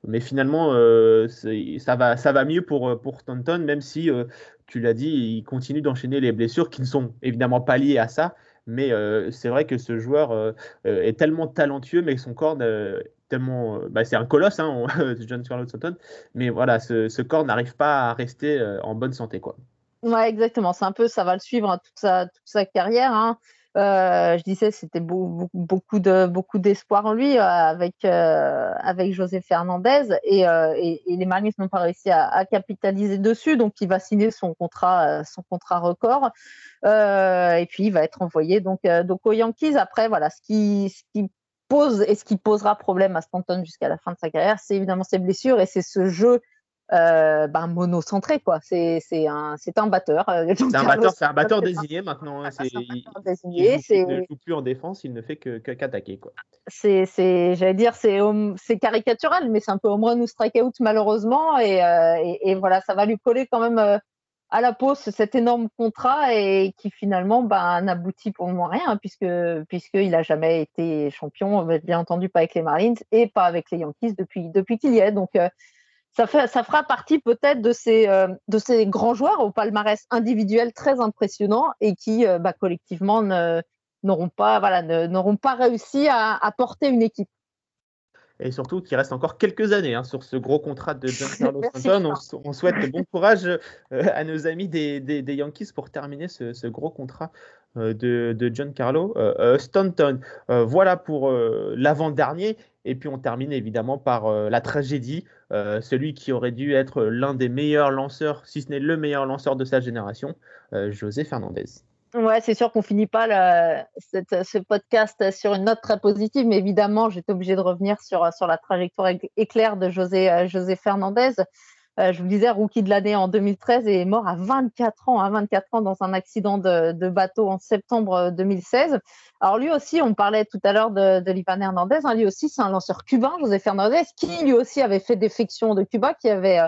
Mais finalement, euh, ça, va, ça va mieux pour, pour Stanton, même si, euh, tu l'as dit, il continue d'enchaîner les blessures qui ne sont évidemment pas liées à ça. Mais c'est vrai que ce joueur est tellement talentueux, mais son corps. Bah, c'est un colosse, hein, Giancarlo Stanton. Mais voilà, ce, ce corps n'arrive pas à rester en bonne santé. quoi. Ouais, exactement. C'est un peu, ça va le suivre hein, toute, sa, carrière. Hein. Euh, je disais, c'était beaucoup de beaucoup d'espoir en lui euh, avec euh, avec José Fernandez et, les Marlins n'ont pas réussi à, capitaliser dessus, donc il va signer son contrat record et puis il va être envoyé aux Yankees. Après, voilà, ce qui pose et ce qui posera problème à Stanton jusqu'à la fin de sa carrière, c'est évidemment ses blessures et c'est ce jeu euh, ben, monocentré quoi. C'est un c'est un batteur. Euh, c'est un batteur, c'est un batteur désigné maintenant. Hein. C'est désigné. Il, ne joue plus en défense, il ne fait que qu'attaquer quoi. C'est c'est j'allais dire c'est c'est caricatural, mais c'est un peu au moins nous strikeout malheureusement et, euh, et, et, voilà ça va lui coller quand même euh, à la pause cet énorme contrat et qui finalement ben, n'aboutit pour le moment rien hein, puisque puisqu'il a jamais été champion bien entendu pas avec les Marlins et pas avec les Yankees depuis depuis qu'il y est donc ça, fait, ça fera partie peut-être de ces, euh, de ces grands joueurs au palmarès individuel très impressionnant et qui euh, bah, collectivement n'auront pas, voilà, n'auront pas réussi à, à, porter une équipe. Et surtout qu'il reste encore quelques années hein, sur ce gros contrat de Giancarlo Stanton. On, on, souhaite bon courage euh, à nos amis des, des, des, Yankees pour terminer ce, ce gros contrat de, de Giancarlo Stanton. voilà pour l'avant-dernier. Et puis on termine évidemment par la tragédie, celui qui aurait dû être l'un des meilleurs lanceurs, si ce n'est le meilleur lanceur de sa génération, José Fernandez. Ouais, c'est sûr qu'on finit pas ce podcast sur une note très positive, mais évidemment, j'étais obligé de revenir sur, sur la trajectoire éclair de José, euh, José Fernandez. Euh, je vous disais, rookie de l'année en 2013 et est mort à 24 ans, à 24 ans dans un accident de, bateau en septembre 2016. Alors lui aussi, on parlait tout à l'heure de, de Livan Hernandez, hein, lui aussi c'est un lanceur cubain, José Fernandez, qui lui aussi avait fait défection de Cuba, qui avait euh,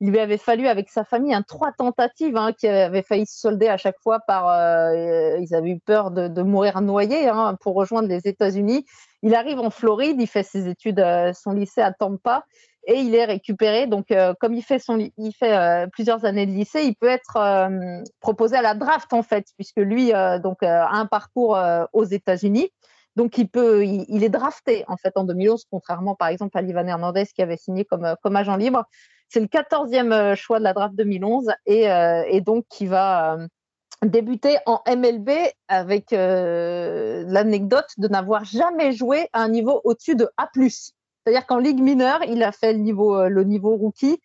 il lui avait fallu avec sa famille un trois tentatives hein, qui avaient failli se solder à chaque fois par euh, ils avaient eu peur de, mourir noyés hein, pour rejoindre les États-Unis. Il arrive en Floride, il fait ses études, euh, son lycée à Tampa et il est récupéré. Donc euh, comme il fait son il fait euh, plusieurs années de lycée, il peut être euh, proposé à la draft en fait puisque lui donc a un parcours aux États-Unis. Donc il peut, il, est drafté en fait en 2011, contrairement par exemple à Livan Hernandez qui avait signé comme, comme agent libre. C'est le 14e euh, choix de la draft 2011 et, donc qui va débuter en MLB avec l'anecdote de n'avoir jamais joué à un niveau au-dessus de A+. C'est-à-dire qu'en ligue mineure, il a fait le niveau, niveau rookie,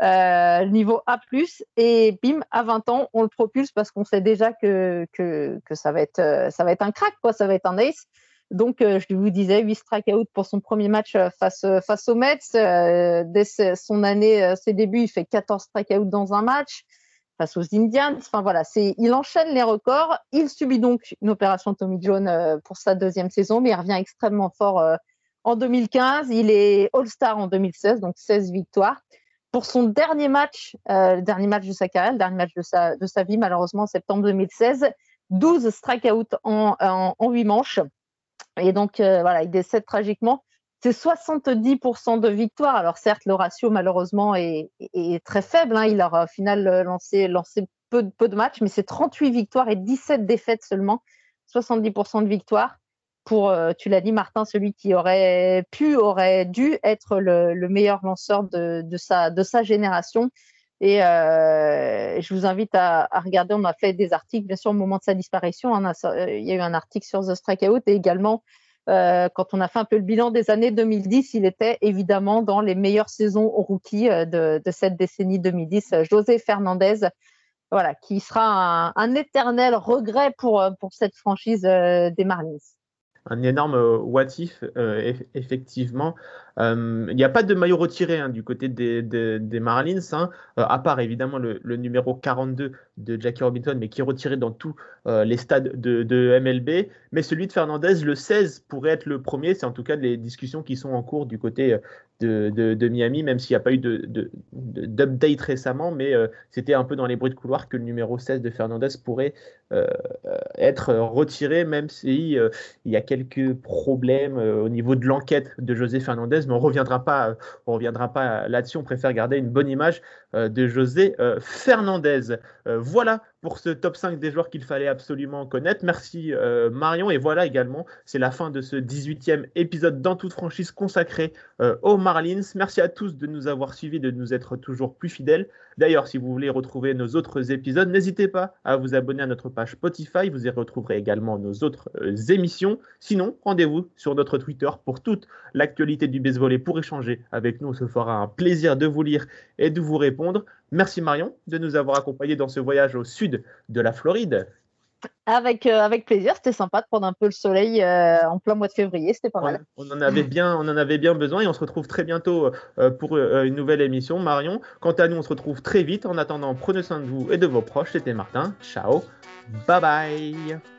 euh, le niveau A+, et bim, à 20 ans, on le propulse parce qu'on sait déjà que, que, ça, va être, un crack, quoi, ça va être un ace. Donc, euh, je vous disais, 8 strikeouts pour son premier match euh, face, euh, aux Mets. dès son année, ses débuts, il fait 14 strikeouts dans un match face aux Indians. Enfin voilà, il enchaîne les records. Il subit donc une opération Tommy John pour sa deuxième saison, mais il revient extrêmement fort en 2015. Il est All-Star en 2016, donc 16 victoires. Pour son dernier match, le dernier match de sa carrière, le dernier match de sa, vie, malheureusement, en septembre 2016, 12 strikeouts en, en, en 8 manches. Et donc, euh, voilà, il décède tragiquement. C'est 70% de victoire. Alors, certes, le ratio, malheureusement, est, très faible. Hein. Il aura au final euh, lancé, peu, de matchs, mais c'est 38 victoires et 17 défaites seulement. 70% de victoire pour, euh, tu l'as dit, Martin, celui qui aurait pu, aurait dû être le, le meilleur lanceur de, sa, génération. Et euh, je vous invite à, regarder, on a fait des articles, bien sûr, au moment de sa disparition. On a, il y a eu un article sur The Strikeout et également, euh, quand on a fait un peu le bilan des années 2010, il était évidemment dans les meilleures saisons au rookie euh, de, cette décennie 2010. José Fernandez, voilà, qui sera un, éternel regret pour, pour cette franchise euh, des Marlins un énorme euh, what if, euh, effectivement. Euh, il n'y a pas de maillot retiré hein, du côté des, Marlins, hein, à part évidemment le, le, numéro 42 de Jackie Robinson, mais qui est retiré dans tous les stades de, MLB. Mais celui de Fernandez, le 16, pourrait être le premier. C'est en tout cas les discussions qui sont en cours du côté de, de Miami, même s'il n'y a pas eu d'update récemment. Mais c'était un peu dans les bruits de couloir que le numéro 16 de Fernandez pourrait être retiré, même s'il il y a quelques problèmes au niveau de l'enquête de José Fernandez mais on reviendra pas, on reviendra pas là-dessus. On préfère garder une bonne image euh, de José euh, Fernandez. Voilà pour ce top 5 des joueurs qu'il fallait absolument connaître. Merci Marion. Et voilà également, c'est la fin de ce 18e épisode dans toute franchise consacré aux Marlins. Merci à tous de nous avoir suivis, de nous être toujours plus fidèles. D'ailleurs, si vous voulez retrouver nos autres épisodes, n'hésitez pas à vous abonner à notre page Spotify. Vous y retrouverez également nos autres émissions. Sinon, rendez-vous sur notre Twitter pour toute l'actualité du baseball et pour échanger avec nous. On se fera un plaisir de vous lire et de vous répondre. Merci Marion de nous avoir accompagnés dans ce voyage au sud de la Floride. Avec, euh, avec plaisir, c'était sympa de prendre un peu le soleil euh, en plein mois de février, c'était pas mal. on, en avait bien, on en avait bien besoin et on se retrouve très bientôt euh, pour une nouvelle émission. Marion, quant à nous, on se retrouve très vite. En attendant, prenez soin de vous et de vos proches. C'était Martin. Ciao. Bye bye.